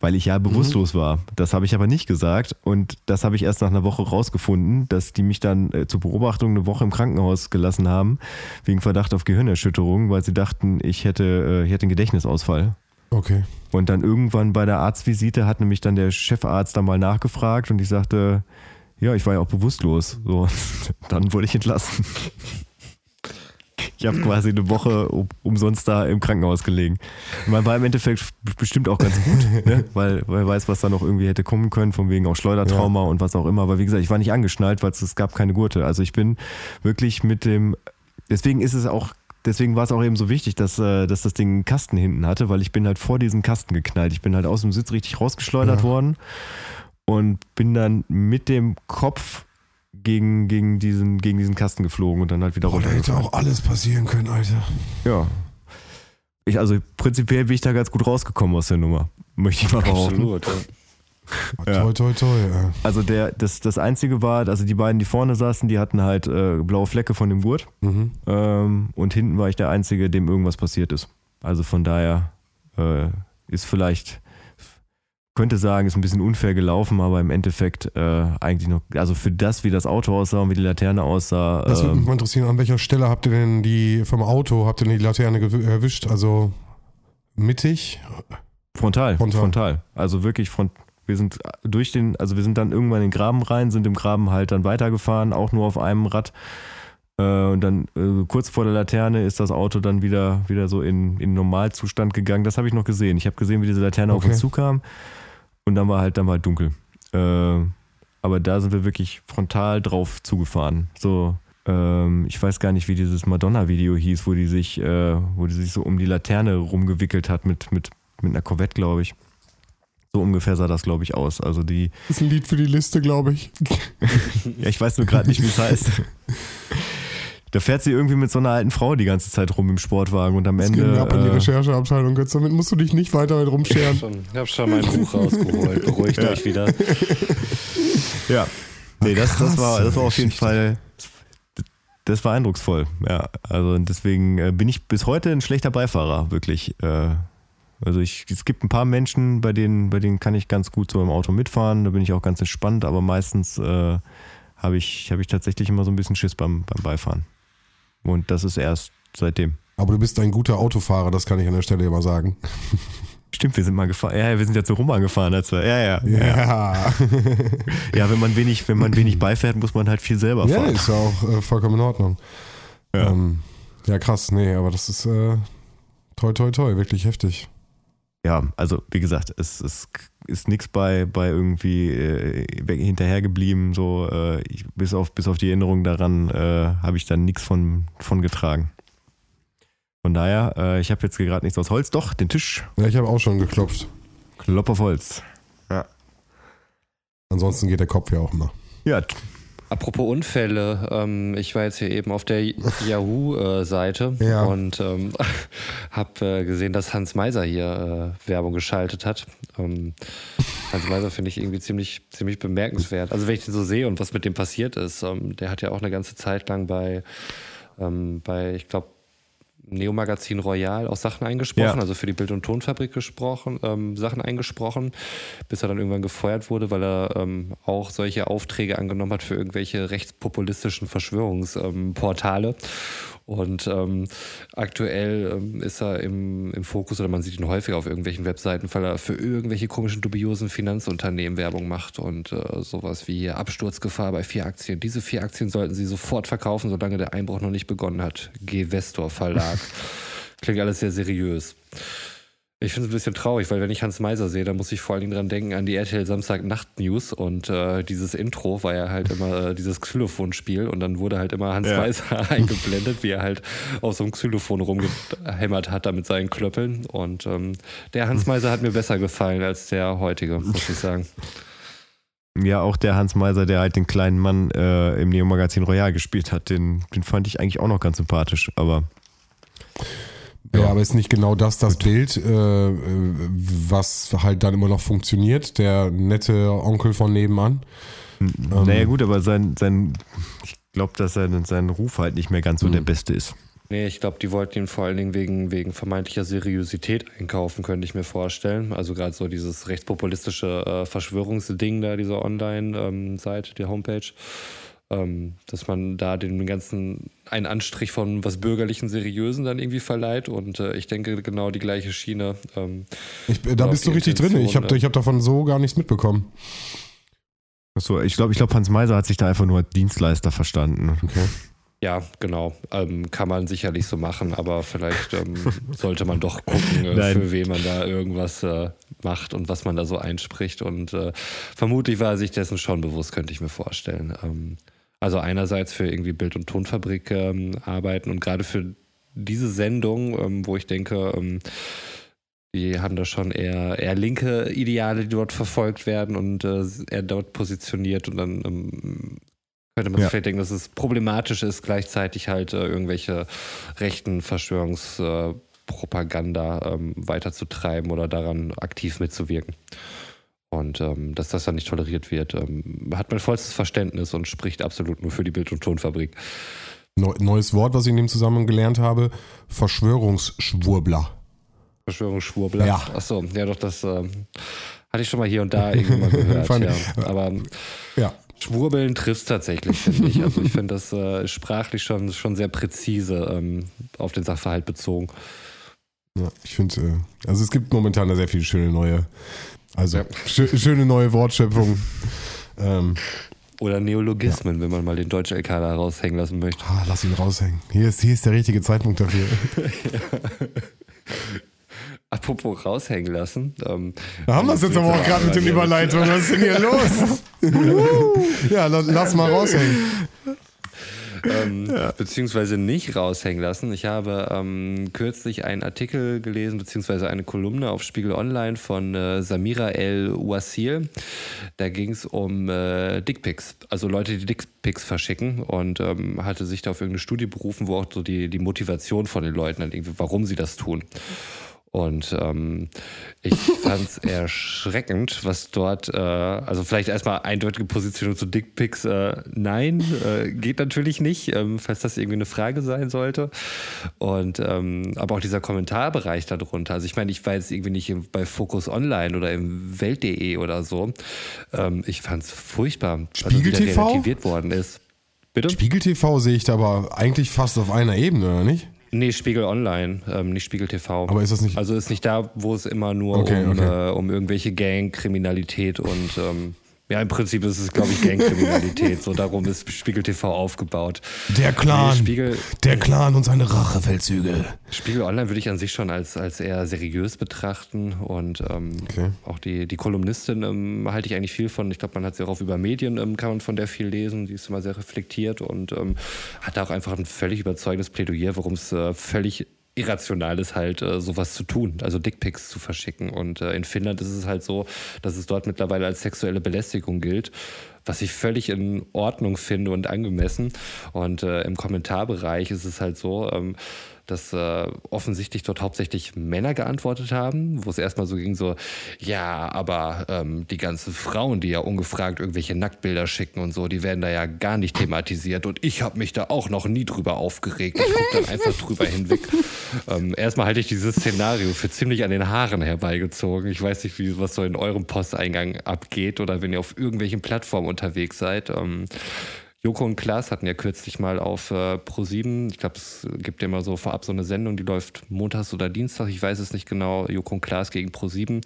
Speaker 6: weil ich ja bewusstlos war. Das habe ich aber nicht gesagt und das habe ich erst nach einer Woche rausgefunden, dass die mich dann äh, zur Beobachtung eine Woche im Krankenhaus gelassen haben, wegen Verdacht auf Gehirnerschütterung, weil sie dachten, ich hätte, äh, ich hätte einen Gedächtnisausfall.
Speaker 3: Okay.
Speaker 6: Und dann irgendwann bei der Arztvisite hat nämlich dann der Chefarzt da mal nachgefragt und ich sagte, ja, ich war ja auch bewusstlos. So, dann wurde ich entlassen. Ich habe quasi eine Woche um, umsonst da im Krankenhaus gelegen. Man war im Endeffekt bestimmt auch ganz gut, ne? weil wer weiß, was da noch irgendwie hätte kommen können, von wegen auch Schleudertrauma ja. und was auch immer. Aber wie gesagt, ich war nicht angeschnallt, weil es gab keine Gurte. Also ich bin wirklich mit dem, deswegen ist es auch deswegen war es auch eben so wichtig, dass, äh, dass das Ding einen Kasten hinten hatte, weil ich bin halt vor diesen Kasten geknallt. Ich bin halt aus dem Sitz richtig rausgeschleudert ja. worden und bin dann mit dem Kopf gegen, gegen, diesen, gegen diesen Kasten geflogen und dann halt wieder
Speaker 3: runter. Da hätte auch alles passieren können, Alter.
Speaker 6: Ja. Ich, also prinzipiell bin ich da ganz gut rausgekommen aus der Nummer. Möchte ich mal behaupten. Absolut, ja.
Speaker 3: Ja. Toi, toi, toi. Ja.
Speaker 6: Also der, das, das Einzige war, also die beiden, die vorne saßen, die hatten halt äh, blaue Flecke von dem Gurt. Mhm. Ähm, und hinten war ich der Einzige, dem irgendwas passiert ist. Also von daher äh, ist vielleicht könnte sagen, ist ein bisschen unfair gelaufen, aber im Endeffekt äh, eigentlich noch, also für das, wie das Auto aussah und wie die Laterne aussah.
Speaker 3: Das würde mich ähm, mal interessieren, an welcher Stelle habt ihr denn die vom Auto, habt ihr denn die Laterne erwischt? Also mittig?
Speaker 6: Frontal, frontal, frontal. Also wirklich front. Wir sind durch den, also wir sind dann irgendwann in den Graben rein, sind im Graben halt dann weitergefahren, auch nur auf einem Rad. Äh, und dann äh, kurz vor der Laterne ist das Auto dann wieder, wieder so in, in Normalzustand gegangen. Das habe ich noch gesehen. Ich habe gesehen, wie diese Laterne okay. auf uns zukam. Und dann war halt, dann war halt dunkel. Äh, aber da sind wir wirklich frontal drauf zugefahren. So, ähm, ich weiß gar nicht, wie dieses Madonna-Video hieß, wo die sich, äh, wo die sich so um die Laterne rumgewickelt hat mit, mit, mit einer Corvette, glaube ich. So ungefähr sah das, glaube ich, aus. Also die.
Speaker 3: Das ist ein Lied für die Liste, glaube ich.
Speaker 6: ja, ich weiß nur gerade nicht, wie es heißt. Da fährt sie irgendwie mit so einer alten Frau die ganze Zeit rum im Sportwagen und am
Speaker 3: Das
Speaker 6: Ende.
Speaker 3: mir ab in die
Speaker 6: äh,
Speaker 3: Rechercheabteilung, Götz. Damit musst du dich nicht weiter mit
Speaker 1: Ich
Speaker 3: rumscheren.
Speaker 1: habe schon, ich hab schon mein Buch rausgeholt. Beruhigt euch wieder.
Speaker 6: Ja. Nee, das, das, war, das war auf jeden. Fall. Das war eindrucksvoll. Ja, also deswegen äh, bin ich bis heute ein schlechter Beifahrer, wirklich. Äh, Also ich, es gibt ein paar Menschen, bei denen, bei denen kann ich ganz gut so im Auto mitfahren, da bin ich auch ganz entspannt, aber meistens äh, habe ich, hab ich tatsächlich immer so ein bisschen Schiss beim, beim Beifahren. Und das ist erst seitdem.
Speaker 3: Aber du bist ein guter Autofahrer, das kann ich an der Stelle immer sagen.
Speaker 6: Stimmt, wir sind mal gefahren. Ja, ja, wir sind ja zu Rum angefahren. Als wir, ja, ja.
Speaker 3: Ja.
Speaker 6: Ja, wenn man wenig, wenn man wenig beifährt, muss man halt viel selber
Speaker 3: Ja,
Speaker 6: fahren.
Speaker 3: ist ja auch äh, vollkommen in Ordnung.
Speaker 6: Ja.
Speaker 3: Ähm, ja, krass. Nee, aber das ist äh, toi, toi, toi. Wirklich heftig.
Speaker 6: Ja, also wie gesagt, es, es ist nichts bei, bei irgendwie äh, hinterhergeblieben. So, äh, ich, bis, auf, bis auf die Erinnerung daran äh, habe ich dann nichts von, von getragen. Von daher, äh, ich habe jetzt gerade nichts aus Holz. Doch, den Tisch.
Speaker 3: Ja, ich habe auch schon geklopft.
Speaker 6: Klopp auf Holz.
Speaker 3: Ansonsten geht der Kopf ja auch immer.
Speaker 6: Ja,
Speaker 1: Apropos Unfälle, ähm, ich war jetzt hier eben auf der Yahoo-Seite
Speaker 3: Ja.
Speaker 1: und ähm, habe äh, gesehen, dass Hans Meiser hier äh, Werbung geschaltet hat. Ähm, Hans Meiser finde ich irgendwie ziemlich, ziemlich bemerkenswert. Also wenn ich den so sehe und was mit dem passiert ist, ähm, der hat ja auch eine ganze Zeit lang bei, ähm, bei ich glaube, Neo Magazin Royal auch Sachen eingesprochen,
Speaker 6: Ja.
Speaker 1: also für die Bild- und Tonfabrik gesprochen, ähm, Sachen eingesprochen, bis er dann irgendwann gefeuert wurde, weil er ähm, auch solche Aufträge angenommen hat für irgendwelche rechtspopulistischen Verschwörungsportale. Und ähm, aktuell ähm, ist er im, im Fokus oder man sieht ihn häufiger auf irgendwelchen Webseiten, weil er für irgendwelche komischen, dubiosen Finanzunternehmen Werbung macht und äh, sowas wie Absturzgefahr bei vier Aktien. Diese vier Aktien sollten Sie sofort verkaufen, solange der Einbruch noch nicht begonnen hat. G-Vestor Verlag. Klingt alles sehr seriös. Ich finde es ein bisschen traurig, weil wenn ich Hans Meiser sehe, dann muss ich vor allen Dingen dran denken an die RTL Samstag Nacht News und äh, dieses Intro war ja halt immer äh, dieses Xylophonspiel und dann wurde halt immer Hans
Speaker 6: Ja.
Speaker 1: Meiser eingeblendet, wie er halt auf so einem Xylophon rumgehämmert hat da mit seinen Klöppeln und ähm, der Hans Meiser hat mir besser gefallen als der heutige, muss ich sagen.
Speaker 6: ja, auch der Hans Meiser, der halt den kleinen Mann äh, im Neo Magazin Royal gespielt hat, den, den fand ich eigentlich auch noch ganz sympathisch. Aber
Speaker 3: Ja, aber ist nicht genau das das Bild, äh, was halt dann immer noch funktioniert? Der nette Onkel von nebenan. Ähm.
Speaker 6: naja, gut, aber sein, sein ich glaube, dass sein, sein Ruf halt nicht mehr ganz so der beste ist.
Speaker 1: Nee, ich glaube, die wollten ihn vor allen Dingen wegen, wegen vermeintlicher Seriosität einkaufen, könnte ich mir vorstellen. Also gerade so dieses rechtspopulistische äh, Verschwörungsding da, diese Online-Seite, die Homepage, ähm, dass man da den ganzen einen Anstrich von was bürgerlichen, seriösen dann irgendwie verleiht. Und äh, ich denke, genau die gleiche Schiene. Ähm,
Speaker 3: Ich, äh, da bist du richtig drin. Ich habe
Speaker 1: ne?
Speaker 3: ich hab davon so gar nichts mitbekommen.
Speaker 6: Achso, ich glaube, ich glaub, Hans Meiser hat sich da einfach nur als Dienstleister verstanden.
Speaker 3: Okay.
Speaker 1: ja, genau. Ähm, kann man sicherlich so machen, aber vielleicht ähm, sollte man doch gucken, äh,
Speaker 6: Nein.
Speaker 1: für wen man da irgendwas äh, macht und was man da so einspricht. Und äh, vermutlich war er sich dessen schon bewusst, könnte ich mir vorstellen. Ähm, also einerseits für irgendwie Bild- und Tonfabrik ähm, arbeiten und gerade für diese Sendung, ähm, wo ich denke, ähm, die haben da schon eher, eher linke Ideale, die dort verfolgt werden und äh, er dort positioniert und dann ähm, könnte man
Speaker 6: Ja.
Speaker 1: sich vielleicht denken, dass es problematisch ist, gleichzeitig halt äh, irgendwelche rechten Verschwörungspropaganda ähm, weiterzutreiben oder daran aktiv mitzuwirken. Und ähm, dass das dann nicht toleriert wird, ähm, hat mein vollstes Verständnis und spricht absolut nur für die Bild- und Tonfabrik.
Speaker 3: Neu, neues Wort, was ich in dem Zusammenhang gelernt habe: Verschwörungsschwurbler.
Speaker 1: Verschwörungsschwurbler.
Speaker 3: Ja.
Speaker 1: Achso, ja doch, das ähm, hatte ich schon mal hier und da irgendwann gehört. Ja. Aber
Speaker 3: Ja.
Speaker 1: Schwurbeln trifft tatsächlich, finde ich. Also ich finde das äh, sprachlich schon, schon sehr präzise ähm, auf den Sachverhalt bezogen.
Speaker 3: Ja, ich finde, äh, also es gibt momentan da sehr viele schöne neue, also
Speaker 1: Ja.
Speaker 3: schö schöne neue Wortschöpfungen. Ähm,
Speaker 1: Oder Neologismen, wenn man mal den deutschen LK da raushängen lassen möchte.
Speaker 3: ah, lass ihn raushängen. Hier ist, hier ist der richtige Zeitpunkt dafür.
Speaker 1: Apropos raushängen lassen. Ähm,
Speaker 3: Da haben wir es jetzt aber auch gerade mit den Überleitungen. Was ist denn hier los? ja, lass mal raushängen.
Speaker 1: Ähm, beziehungsweise nicht raushängen lassen. Ich habe ähm, kürzlich einen Artikel gelesen, beziehungsweise eine Kolumne auf Spiegel Online von äh, Samira El Ouassil. Da ging es um äh, Dickpics, also Leute, die Dickpics verschicken und ähm, hatte sich da auf irgendeine Studie berufen, wo auch so die, die Motivation von den Leuten, dann irgendwie, warum sie das tun. Und ähm, ich fand es erschreckend, was dort, äh, also vielleicht erstmal eindeutige Positionierung zu Dickpics, äh, nein, äh, geht natürlich nicht, ähm, falls das irgendwie eine Frage sein sollte. Und ähm, aber auch dieser Kommentarbereich darunter. Also ich meine, ich war jetzt irgendwie nicht bei Focus Online oder im Welt.de oder so. Ähm, ich fand es furchtbar,
Speaker 3: Spiegel
Speaker 1: wie da
Speaker 3: TV?
Speaker 1: relativiert worden ist. Bitte?
Speaker 3: Spiegel TV sehe ich da aber eigentlich fast auf einer Ebene, oder nicht?
Speaker 1: Nee, Spiegel Online, ähm, nicht Spiegel TV.
Speaker 3: Aber ist das nicht-
Speaker 1: Also ist nicht da, wo es immer nur
Speaker 3: Okay,
Speaker 1: um,
Speaker 3: okay.
Speaker 1: Äh, um irgendwelche Gangkriminalität und ähm, ja, im Prinzip ist es, glaube ich, Gangkriminalität. so darum ist Spiegel TV aufgebaut.
Speaker 3: Der Clan.
Speaker 1: Nee, Spiegel,
Speaker 3: Der Clan und seine Rachefeldzüge.
Speaker 1: Spiegel Online würde ich an sich schon als, als eher seriös betrachten und ähm,
Speaker 3: Okay.
Speaker 1: auch die, die Kolumnistin ähm, halte ich eigentlich viel von. Ich glaube, man hat sie auch auf über Medien, ähm, kann man von der viel lesen. Die ist immer sehr reflektiert und ähm, hat auch einfach ein völlig überzeugendes Plädoyer, warum es äh, völlig irrational ist, halt äh, sowas zu tun, also Dickpics zu verschicken. Und äh, in Finnland ist es halt so, dass es dort mittlerweile als sexuelle Belästigung gilt, was ich völlig in Ordnung finde und angemessen. Und äh, im Kommentarbereich ist es halt so, ähm, dass äh, offensichtlich dort hauptsächlich Männer geantwortet haben, wo es erstmal so ging, so, ja, aber ähm, die ganzen Frauen, die ja ungefragt irgendwelche Nacktbilder schicken und so, die werden da ja gar nicht thematisiert und ich habe mich da auch noch nie drüber aufgeregt. Ich gucke dann einfach drüber hinweg. Ähm, erstmal halte ich dieses Szenario für ziemlich an den Haaren herbeigezogen. Ich weiß nicht, wie was so in eurem Posteingang abgeht oder wenn ihr auf irgendwelchen Plattformen unterwegs seid. Ähm, Joko und Klaas hatten ja kürzlich mal auf äh, Pro7, ich glaube, es gibt ja immer so vorab so eine Sendung, die läuft montags oder Dienstag, ich weiß es nicht genau, Joko und Klaas gegen Pro7.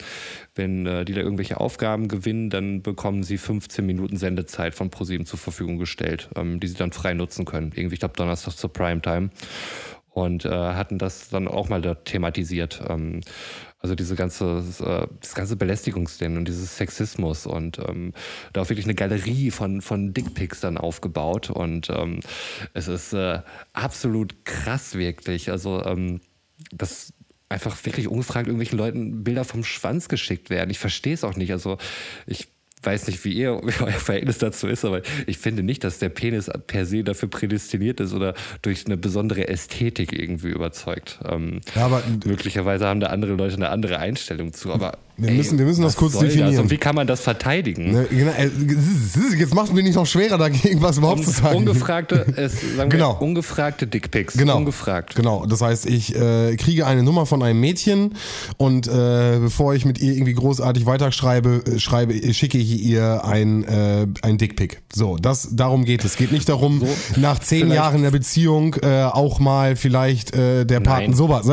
Speaker 1: Wenn äh, die da irgendwelche Aufgaben gewinnen, dann bekommen sie 15 Minuten Sendezeit von Pro7 zur Verfügung gestellt, ähm, die sie dann frei nutzen können. Irgendwie, ich glaube, Donnerstag zur Primetime. Und äh, hatten das dann auch mal dort thematisiert. Ähm, also diese ganze, äh, das ganze Belästigungsding und dieses Sexismus und ähm, da auch wirklich eine Galerie von, von Dickpics dann aufgebaut und ähm, es ist äh, absolut krass wirklich. Also ähm, das einfach wirklich ungefragt irgendwelchen Leuten Bilder vom Schwanz geschickt werden. Ich verstehe es auch nicht. Also ich weiß nicht, wie ihr wie euer Verhältnis dazu ist, aber ich finde nicht, dass der Penis per se dafür prädestiniert ist oder durch eine besondere Ästhetik irgendwie überzeugt. Ähm,
Speaker 3: Ja, aber-
Speaker 1: möglicherweise haben da andere Leute eine andere Einstellung zu, aber
Speaker 3: Wir müssen- wir müssen das kurz definieren.
Speaker 1: Und wie kann man das verteidigen?
Speaker 3: Ne, genau, äh, Jetzt machst du mir nicht noch schwerer, dagegen was überhaupt zu sagen.
Speaker 1: Ungefragte, es, sagen
Speaker 3: Genau.
Speaker 1: wir, ungefragte Dickpics.
Speaker 3: Genau.
Speaker 1: Ungefragt.
Speaker 3: Genau. Das heißt, ich äh, kriege eine Nummer von einem Mädchen und äh, bevor ich mit ihr irgendwie großartig weiterschreibe, äh, schreibe, äh, schicke ich ihr ein, äh, ein Dickpick. So, das darum geht es. Es geht nicht darum, nach zehn Jahren der Beziehung äh, auch mal vielleicht äh, der Paten sowas.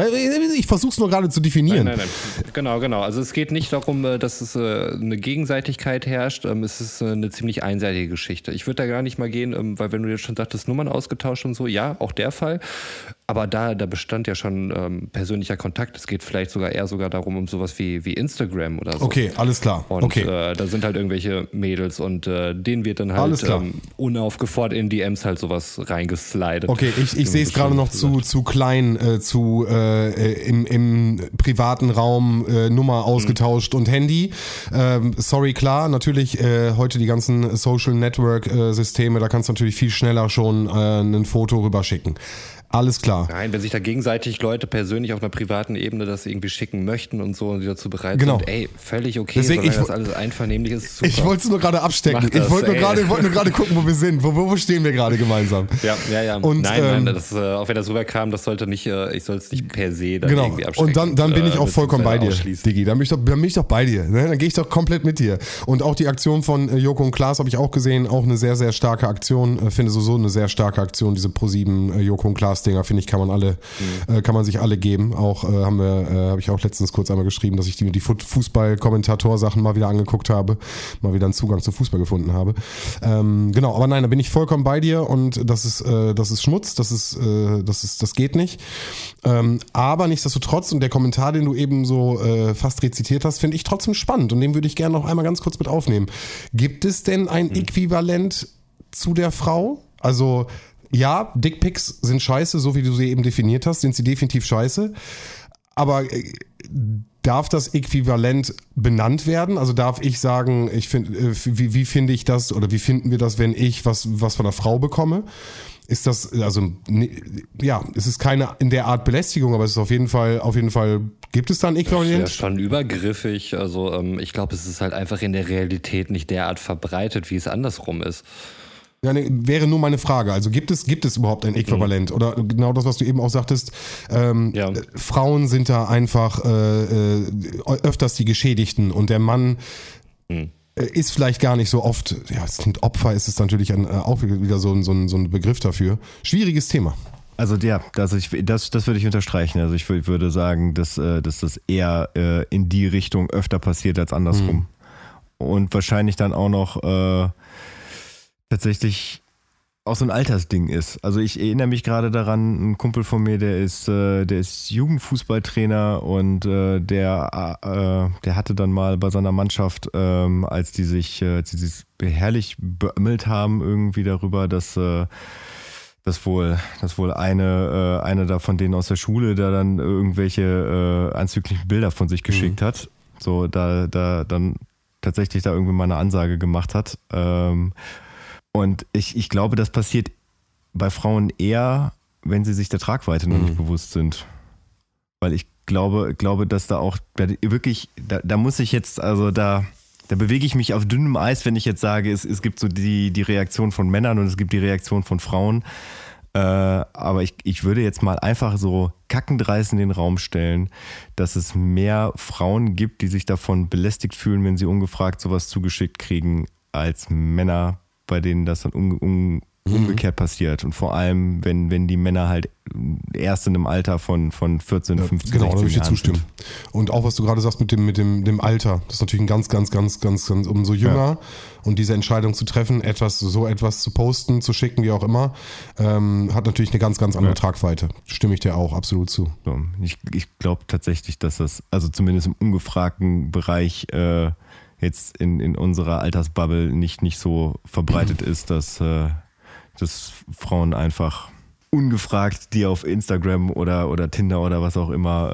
Speaker 3: Ich versuche es nur gerade zu definieren.
Speaker 1: Nein, nein, nein. Genau, genau. Also es geht nicht darum, äh, dass es äh, eine Gegenseitigkeit herrscht. Ähm, Es ist äh, eine ziemlich einseitige Geschichte. Ich würde da gar nicht mal gehen, ähm, weil wenn du jetzt schon sagtest, Nummern ausgetauscht und so, ja, auch der Fall. Aber da, da bestand ja schon ähm, persönlicher Kontakt. Es geht vielleicht sogar eher sogar darum, um sowas wie, wie Instagram oder so.
Speaker 3: Okay, alles klar.
Speaker 1: Und
Speaker 3: okay.
Speaker 1: äh, da sind halt irgendwelche Mädels und äh, denen wird dann halt ähm, unaufgefordert in DMs halt sowas reingeslidet.
Speaker 3: Okay, ich, ich sehe es gerade noch zu, zu klein, äh, zu äh, im, im privaten Raum äh, Nummer ausgetauscht und Handy. Ähm, sorry, klar, natürlich äh, heute die ganzen Social Network äh, Systeme, da kannst du natürlich viel schneller schon äh, ein Foto rüberschicken. Alles klar.
Speaker 1: Nein, wenn sich da gegenseitig Leute persönlich auf einer privaten Ebene das irgendwie schicken möchten und so und die dazu bereit
Speaker 3: Genau.
Speaker 1: sind, ey, völlig okay,
Speaker 3: Deswegen, ich
Speaker 1: das alles einvernehmlich ist. Super.
Speaker 3: Ich wollte es nur gerade abstecken.
Speaker 1: Das,
Speaker 3: ich wollte nur gerade gerade gucken, wo wir sind. Wo, wo stehen wir gerade gemeinsam?
Speaker 1: ja, ja, ja.
Speaker 3: Und,
Speaker 1: nein,
Speaker 3: ähm,
Speaker 1: nein, das, äh, auch wenn das rüberkam, das sollte nicht, äh, ich soll es nicht per se dann
Speaker 3: Genau.
Speaker 1: irgendwie abschrecken.
Speaker 3: Und dann, dann bin ich
Speaker 1: äh,
Speaker 3: auch vollkommen bei dir. Digi. Dann bin ich doch, dann bin ich doch bei dir. Ne? Dann gehe ich doch komplett mit dir. Und auch die Aktion von Joko und Klaas habe ich auch gesehen. Auch eine sehr, sehr starke Aktion. Finde sowieso eine sehr starke Aktion, diese Pro7 äh, Joko und Klaas Spaßdinger, finde ich, kann man alle, mhm. äh, kann man sich alle geben. Auch äh, haben wir, äh, habe ich auch letztens kurz einmal geschrieben, dass ich die, die Fußball-Kommentator-Sachen mal wieder angeguckt habe, mal wieder einen Zugang zu Fußball gefunden habe. Ähm, genau, aber nein, da bin ich vollkommen bei dir und das ist, äh, das ist Schmutz, das ist, äh, das ist, das geht nicht. Ähm, aber nichtsdestotrotz und der Kommentar, den du eben so äh, fast rezitiert hast, finde ich trotzdem spannend und den würde ich gerne noch einmal ganz kurz mit aufnehmen. Gibt es denn ein mhm. Äquivalent zu der Frau? Also ja, Dickpics sind scheiße, so wie du sie eben definiert hast, sind sie definitiv scheiße. Aber äh, darf das Äquivalent benannt werden? Also darf ich sagen, ich finde, äh, wie, wie finde ich das oder wie finden wir das, wenn ich was, was von einer Frau bekomme? Ist das, also, ja, es ist keine in der Art Belästigung, aber es ist auf jeden Fall, auf jeden Fall, gibt es da ein Äquivalent?
Speaker 1: Das ist ja schon übergriffig. Also, ähm, ich glaube, es ist halt einfach in der Realität nicht derart verbreitet, wie es andersrum ist.
Speaker 3: Ja, ne, wäre nur meine Frage. Also gibt es, gibt es überhaupt ein Äquivalent? Mhm. Oder genau das, was du eben auch sagtest, ähm, ja. Frauen sind da einfach äh, äh, öfters die Geschädigten und der Mann mhm. ist vielleicht gar nicht so oft, ja, es klingt Opfer, ist es natürlich ein, äh, auch wieder so ein, so, ein, so ein Begriff dafür. Schwieriges Thema.
Speaker 6: Also ja, also ich, das, das würde ich unterstreichen. Also ich würde sagen, dass, äh, dass das eher äh, in die Richtung öfter passiert als andersrum. Mhm. Und wahrscheinlich dann auch noch äh, tatsächlich auch so ein Altersding ist. Also ich erinnere mich gerade daran, ein Kumpel von mir, der ist, äh, der ist Jugendfußballtrainer und äh, der, äh, der hatte dann mal bei seiner Mannschaft, ähm, als die sich, äh, als die sich herrlich beömmelt haben, irgendwie darüber, dass äh, dass wohl, dass wohl eine, äh, eine da von denen aus der Schule da dann irgendwelche äh, anzüglichen Bilder von sich geschickt mhm. hat. So, da, da dann tatsächlich da irgendwie mal eine Ansage gemacht hat. Ähm, und ich, ich glaube, das passiert bei Frauen eher, wenn sie sich der Tragweite noch mhm. nicht bewusst sind. Weil ich glaube, glaube, dass da auch wirklich, da, da muss ich jetzt, also da, da bewege ich mich auf dünnem Eis, wenn ich jetzt sage, es, es gibt so die, die Reaktion von Männern und es gibt die Reaktion von Frauen. Äh, aber ich, ich würde jetzt mal einfach so kackendreist in den Raum stellen, dass es mehr Frauen gibt, die sich davon belästigt fühlen, wenn sie ungefragt sowas zugeschickt kriegen, als Männer bei denen das dann um, um, mhm. umgekehrt passiert. Und vor allem, wenn, wenn die Männer halt erst in einem Alter von, von 14, 15,
Speaker 3: Genau, da würde ich dir zustimmen. Und auch was du gerade sagst mit dem, mit dem, dem Alter, das ist natürlich ein ganz, ganz, ganz, ganz, ganz umso jünger ja. und diese Entscheidung zu treffen, etwas, so etwas zu posten, zu schicken, wie auch immer, ähm, hat natürlich eine ganz, ganz andere ja. Tragweite. Stimme ich dir auch absolut zu.
Speaker 6: Ich, ich glaube tatsächlich, dass das, also zumindest im ungefragten Bereich, äh, jetzt in, in unserer Altersbubble nicht, nicht so verbreitet ist, dass, äh, dass Frauen einfach ungefragt die auf Instagram oder, oder Tinder oder was auch immer,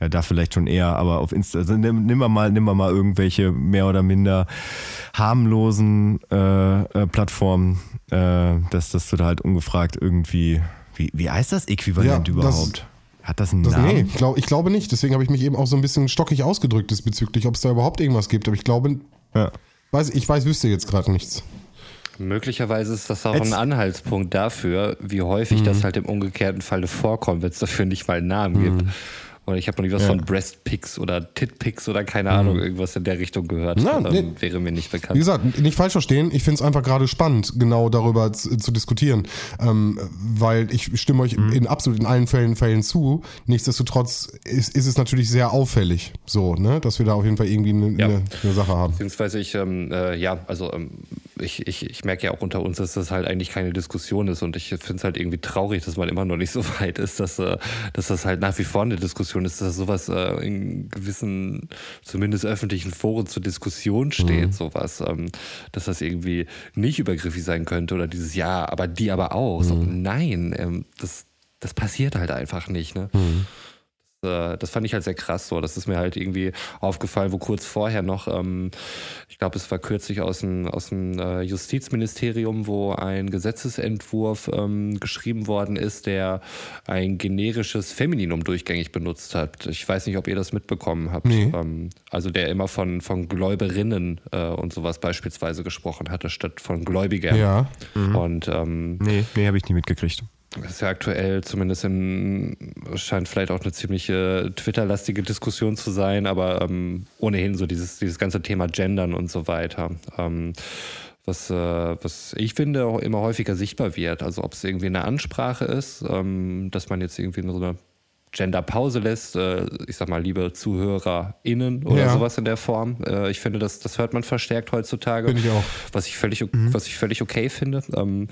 Speaker 6: äh, ja, da vielleicht schon eher, aber auf Insta, also nimm, nimm, mal, nimm mal irgendwelche mehr oder minder harmlosen äh, äh, Plattformen, äh, dass, dass du da halt ungefragt irgendwie, wie, wie heißt das Äquivalent ja, überhaupt?
Speaker 3: Das hat das einen das, Namen? Nee, ich, glaub, ich glaube nicht. Deswegen habe ich mich eben auch so ein bisschen stockig ausgedrückt diesbezüglich, ob es da überhaupt irgendwas gibt. Aber ich glaube, ja. weiß, ich weiß, wüsste jetzt gerade nichts.
Speaker 1: Möglicherweise ist das auch Jetzt. ein Anhaltspunkt dafür, wie häufig mhm. das halt im umgekehrten Falle vorkommt, wenn es dafür nicht mal einen Namen mhm. gibt. Oder ich habe noch nie was ja. von Breastpicks oder Titpicks oder keine mhm. Ahnung, irgendwas in der Richtung gehört.
Speaker 3: Na, ähm, nee.
Speaker 1: Wäre mir nicht bekannt.
Speaker 3: Wie gesagt, nicht falsch verstehen. Ich finde es einfach gerade spannend, genau darüber zu, zu diskutieren. Ähm, weil ich stimme euch mhm. in absolut in allen Fällen, Fällen zu. Nichtsdestotrotz ist, ist es natürlich sehr auffällig, so, ne, dass wir da auf jeden Fall irgendwie eine, ja. eine, eine Sache haben.
Speaker 1: Beziehungsweise ich, ähm, äh, ja, also ähm, ich, ich, ich merke ja auch unter uns, dass das halt eigentlich keine Diskussion ist und ich finde es halt irgendwie traurig, dass man immer noch nicht so weit ist, dass, äh, dass das halt nach wie vor eine Diskussion ist, dass sowas äh, in gewissen, zumindest öffentlichen Foren zur Diskussion steht, mhm. sowas, ähm, dass das irgendwie nicht übergriffig sein könnte oder dieses Ja, aber die aber auch. Mhm. So, nein, ähm, das, das passiert halt einfach nicht. Ne? Mhm. Äh, das fand ich halt sehr krass so. Das ist mir halt irgendwie aufgefallen, wo kurz vorher noch, ähm, ich glaube, es war kürzlich aus dem, aus dem äh, Justizministerium, wo ein Gesetzesentwurf ähm, geschrieben worden ist, der ein generisches Femininum durchgängig benutzt hat. Ich weiß nicht, ob ihr das mitbekommen habt. Nee. Ähm, also der immer von, von Gläuberinnen äh, und sowas beispielsweise gesprochen hatte, statt von Gläubigern.
Speaker 3: Ja.
Speaker 1: Mhm. Und, ähm,
Speaker 6: nee, nee, habe ich nie mitgekriegt.
Speaker 1: Das ist ja aktuell zumindest in, scheint vielleicht auch eine ziemliche Twitter-lastige Diskussion zu sein, aber ähm, ohnehin so dieses, dieses ganze Thema Gendern und so weiter. Ähm, was, äh, was ich finde auch immer häufiger sichtbar wird. Also ob es irgendwie eine Ansprache ist, ähm, dass man jetzt irgendwie so eine Gender-Pause lässt, äh, ich sag mal, liebe ZuhörerInnen oder
Speaker 3: Ja.
Speaker 1: sowas in der Form. Äh, ich finde, das, das hört man verstärkt heutzutage.
Speaker 3: Finde ich auch.
Speaker 1: Was ich völlig, was ich völlig okay finde, ähm,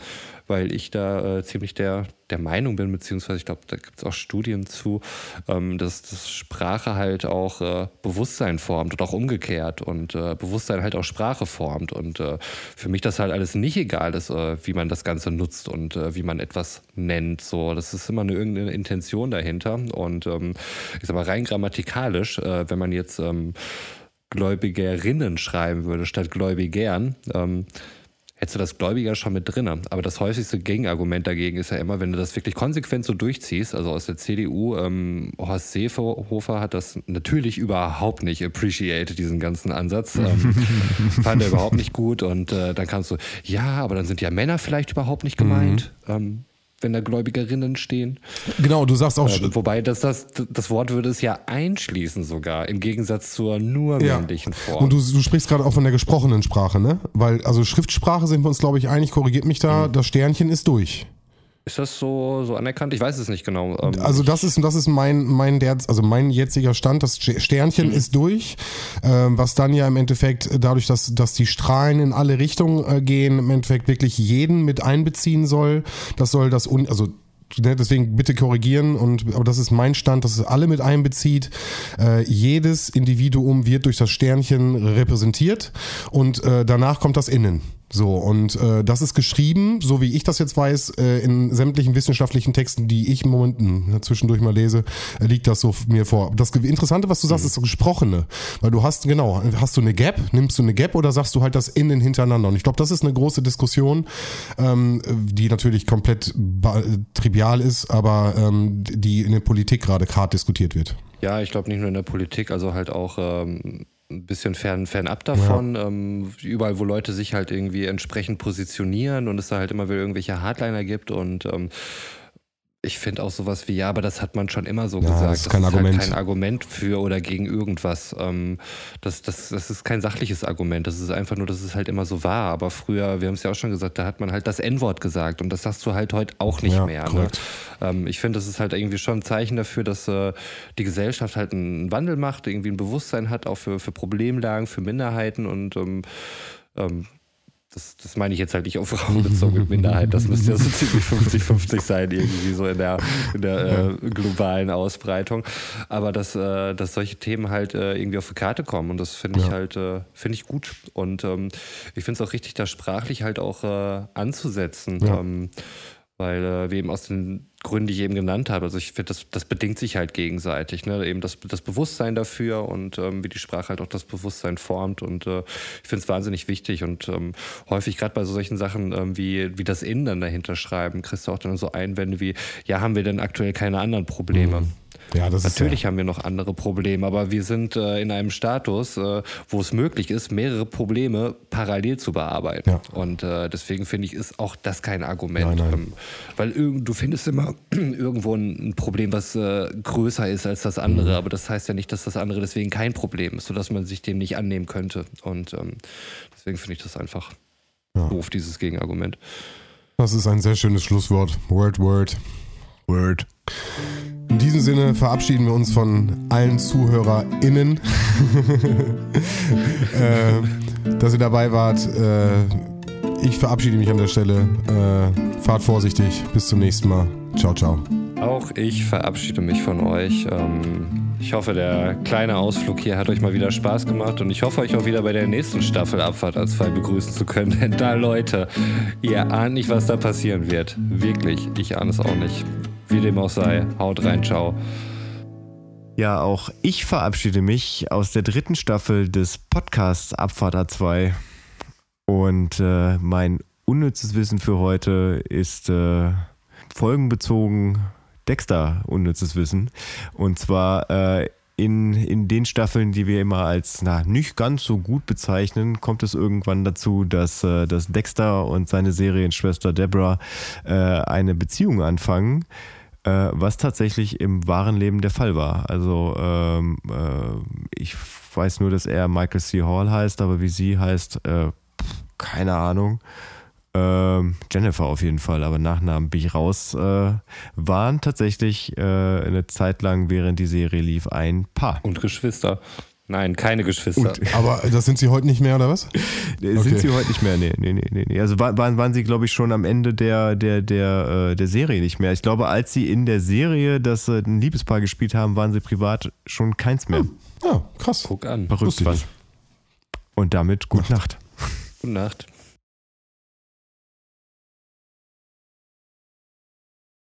Speaker 1: weil ich da äh, ziemlich der, der Meinung bin, beziehungsweise ich glaube, da gibt es auch Studien zu, ähm, dass, dass Sprache halt auch äh, Bewusstsein formt und auch umgekehrt und äh, Bewusstsein halt auch Sprache formt. Und äh, für mich das halt alles nicht egal ist, äh, wie man das Ganze nutzt und äh, wie man etwas nennt. So, das ist immer eine irgendeine Intention dahinter. Und ähm, ich sag mal, rein grammatikalisch, wenn man jetzt ähm, Gläubigerinnen schreiben würde statt Gläubigern, ähm, hättest du das Gläubiger schon mit drin. Aber das häufigste Gegenargument dagegen ist ja immer, wenn du das wirklich konsequent so durchziehst, also aus der CDU, ähm, Horst Seehofer hat das natürlich überhaupt nicht appreciated, diesen ganzen Ansatz. Ähm, fand er überhaupt nicht gut. Und äh, dann kannst du, ja, aber dann sind ja Männer vielleicht überhaupt nicht gemeint. Ähm, wenn da Gläubigerinnen stehen.
Speaker 3: Genau, du sagst auch,
Speaker 1: Äh, wobei das, das, das Wort würde es ja einschließen sogar, im Gegensatz zur nur
Speaker 3: Ja.
Speaker 1: männlichen Form.
Speaker 3: Und du, du sprichst gerade auch von der gesprochenen Sprache, ne? Weil, also Schriftsprache sind wir uns, glaube ich, einig, korrigiert mich
Speaker 1: Mhm.
Speaker 3: da, das Sternchen ist durch.
Speaker 1: Ist das so, so anerkannt? Ich weiß es nicht genau. Ähm,
Speaker 3: Also das ist, das ist mein, mein, der, also mein jetziger Stand, das Sternchen
Speaker 1: Mhm.
Speaker 3: ist durch, ähm, was dann ja im Endeffekt dadurch, dass, dass die Strahlen in alle Richtungen äh, gehen, im Endeffekt wirklich jeden mit einbeziehen soll. Das soll das, un, also ne, deswegen bitte korrigieren und aber das ist mein Stand, dass es alle mit einbezieht. Äh, jedes Individuum wird durch das Sternchen repräsentiert und äh, danach kommt das Innen. So, und äh, das ist geschrieben, so wie ich das jetzt weiß, äh, in sämtlichen wissenschaftlichen Texten, die ich im Moment mh, zwischendurch mal lese, äh, liegt das so mir vor. Das Interessante, was du sagst, ist so Gesprochene. Weil du hast, genau, hast du eine Gap, nimmst du eine Gap oder sagst du halt das Innen hintereinander? Und ich glaube, das ist eine große Diskussion, ähm, die natürlich komplett trivial ist, aber ähm, die in der Politik gerade hart diskutiert wird.
Speaker 1: ja, ich glaube nicht nur in der Politik, also halt auch ähm, ein bisschen fern, fernab davon. Ähm, überall, wo Leute sich halt irgendwie entsprechend positionieren und es da halt immer wieder irgendwelche Hardliner gibt und ähm, ich finde auch sowas wie, ja, aber das hat man schon immer so
Speaker 3: Ja,
Speaker 1: gesagt.
Speaker 3: das ist kein
Speaker 1: Halt
Speaker 3: Argument.
Speaker 1: kein Argument für oder gegen irgendwas. Ähm, das, das, das ist kein sachliches Argument. Das ist einfach nur, dass es halt immer so war. Aber früher, wir haben es ja auch schon gesagt, da hat man halt das N-Wort gesagt und das sagst du halt heute auch nicht
Speaker 3: Ja,
Speaker 1: mehr. Ne? Ähm, ich finde, das ist halt irgendwie schon ein Zeichen dafür, dass äh, die Gesellschaft halt einen Wandel macht, irgendwie ein Bewusstsein hat, auch für, für Problemlagen, für Minderheiten und ähm, ähm, das, das meine ich jetzt halt nicht auf Frauen bezogen mit Minderheit. Das müsste ja so ziemlich 50-50 sein, irgendwie so in der, in der äh, globalen Ausbreitung. Aber dass, äh, dass solche Themen halt äh, irgendwie auf die Karte kommen und das finde ich
Speaker 3: Ja.
Speaker 1: halt, äh, finde ich gut. Und ähm, ich finde es auch richtig, da sprachlich halt auch äh, anzusetzen.
Speaker 3: Ja.
Speaker 1: Ähm, weil äh, wir eben aus den Gründen, die ich eben genannt habe, also ich finde, das, das bedingt sich halt gegenseitig. Ne? Eben das, das Bewusstsein dafür und ähm, wie die Sprache halt auch das Bewusstsein formt. Und äh, ich finde es wahnsinnig wichtig und ähm, häufig gerade bei so solchen Sachen ähm, wie, wie das Innen dann dahinter schreiben, kriegst du auch dann so Einwände wie, ja, haben wir denn aktuell keine anderen Probleme?
Speaker 3: Ja, das
Speaker 1: Natürlich haben wir noch andere Probleme, aber wir sind äh, in einem Status, äh, wo es möglich ist, mehrere Probleme parallel zu bearbeiten.
Speaker 3: Ja.
Speaker 1: Und äh, deswegen finde ich, ist auch das kein Argument.
Speaker 3: Nein, nein.
Speaker 1: Ähm, weil irgend, du findest immer irgendwo ein, ein Problem, was äh, größer ist als das andere,
Speaker 3: Mhm.
Speaker 1: aber das heißt ja nicht, dass das andere deswegen kein Problem ist, sodass man sich dem nicht annehmen könnte. Und ähm, deswegen finde ich das einfach
Speaker 3: Ja.
Speaker 1: doof, dieses Gegenargument.
Speaker 3: Das ist ein sehr schönes Schlusswort. Word, word.
Speaker 6: Word.
Speaker 3: In diesem Sinne verabschieden wir uns von allen ZuhörerInnen, äh, dass ihr dabei wart. Äh, ich verabschiede mich an der Stelle. Äh, fahrt vorsichtig. Bis zum nächsten Mal. Ciao, ciao.
Speaker 1: Auch ich verabschiede mich von euch. Ähm, ich hoffe, der kleine Ausflug hier hat euch mal wieder Spaß gemacht und ich hoffe, euch auch wieder bei der nächsten Staffel Abfahrt als Fall begrüßen zu können. Denn da, Leute, ihr ahnt nicht, was da passieren wird. Wirklich, ich ahne es auch nicht. Wie dem auch sei, haut rein, ciao.
Speaker 6: Ja, auch ich verabschiede mich aus der dritten Staffel des Podcasts Abfahrt A2. Und äh, mein unnützes Wissen für heute ist äh, folgenbezogen Dexter unnützes Wissen. Und zwar äh, in, in den Staffeln, die wir immer als na, nicht ganz so gut bezeichnen, kommt es irgendwann dazu, dass, äh, dass Dexter und seine Serienschwester Deborah äh, eine Beziehung anfangen äh, was tatsächlich im wahren Leben der Fall war. Also ähm, äh, ich weiß nur, dass er Michael C. Hall heißt, aber wie sie heißt, äh, keine Ahnung. Ähm, Jennifer auf jeden Fall, aber Nachnamen bin ich raus. Äh, waren tatsächlich äh, eine Zeit lang, während die Serie lief, ein Paar.
Speaker 1: Und Geschwister. Nein, keine Geschwister.
Speaker 3: Aber das sind sie heute nicht mehr, oder was?
Speaker 6: Sind sie heute nicht mehr? Nee, nee, nee, nee. nee. Also wa- waren, waren sie, glaube ich, schon am Ende der, der, der, äh, der Serie nicht mehr. Ich glaube, als sie in der Serie das äh, ein Liebespaar gespielt haben, waren sie privat schon keins mehr.
Speaker 3: Ja, krass.
Speaker 1: Guck an.
Speaker 6: Verrückt was. Und damit gute Nacht.
Speaker 1: Gute Nacht.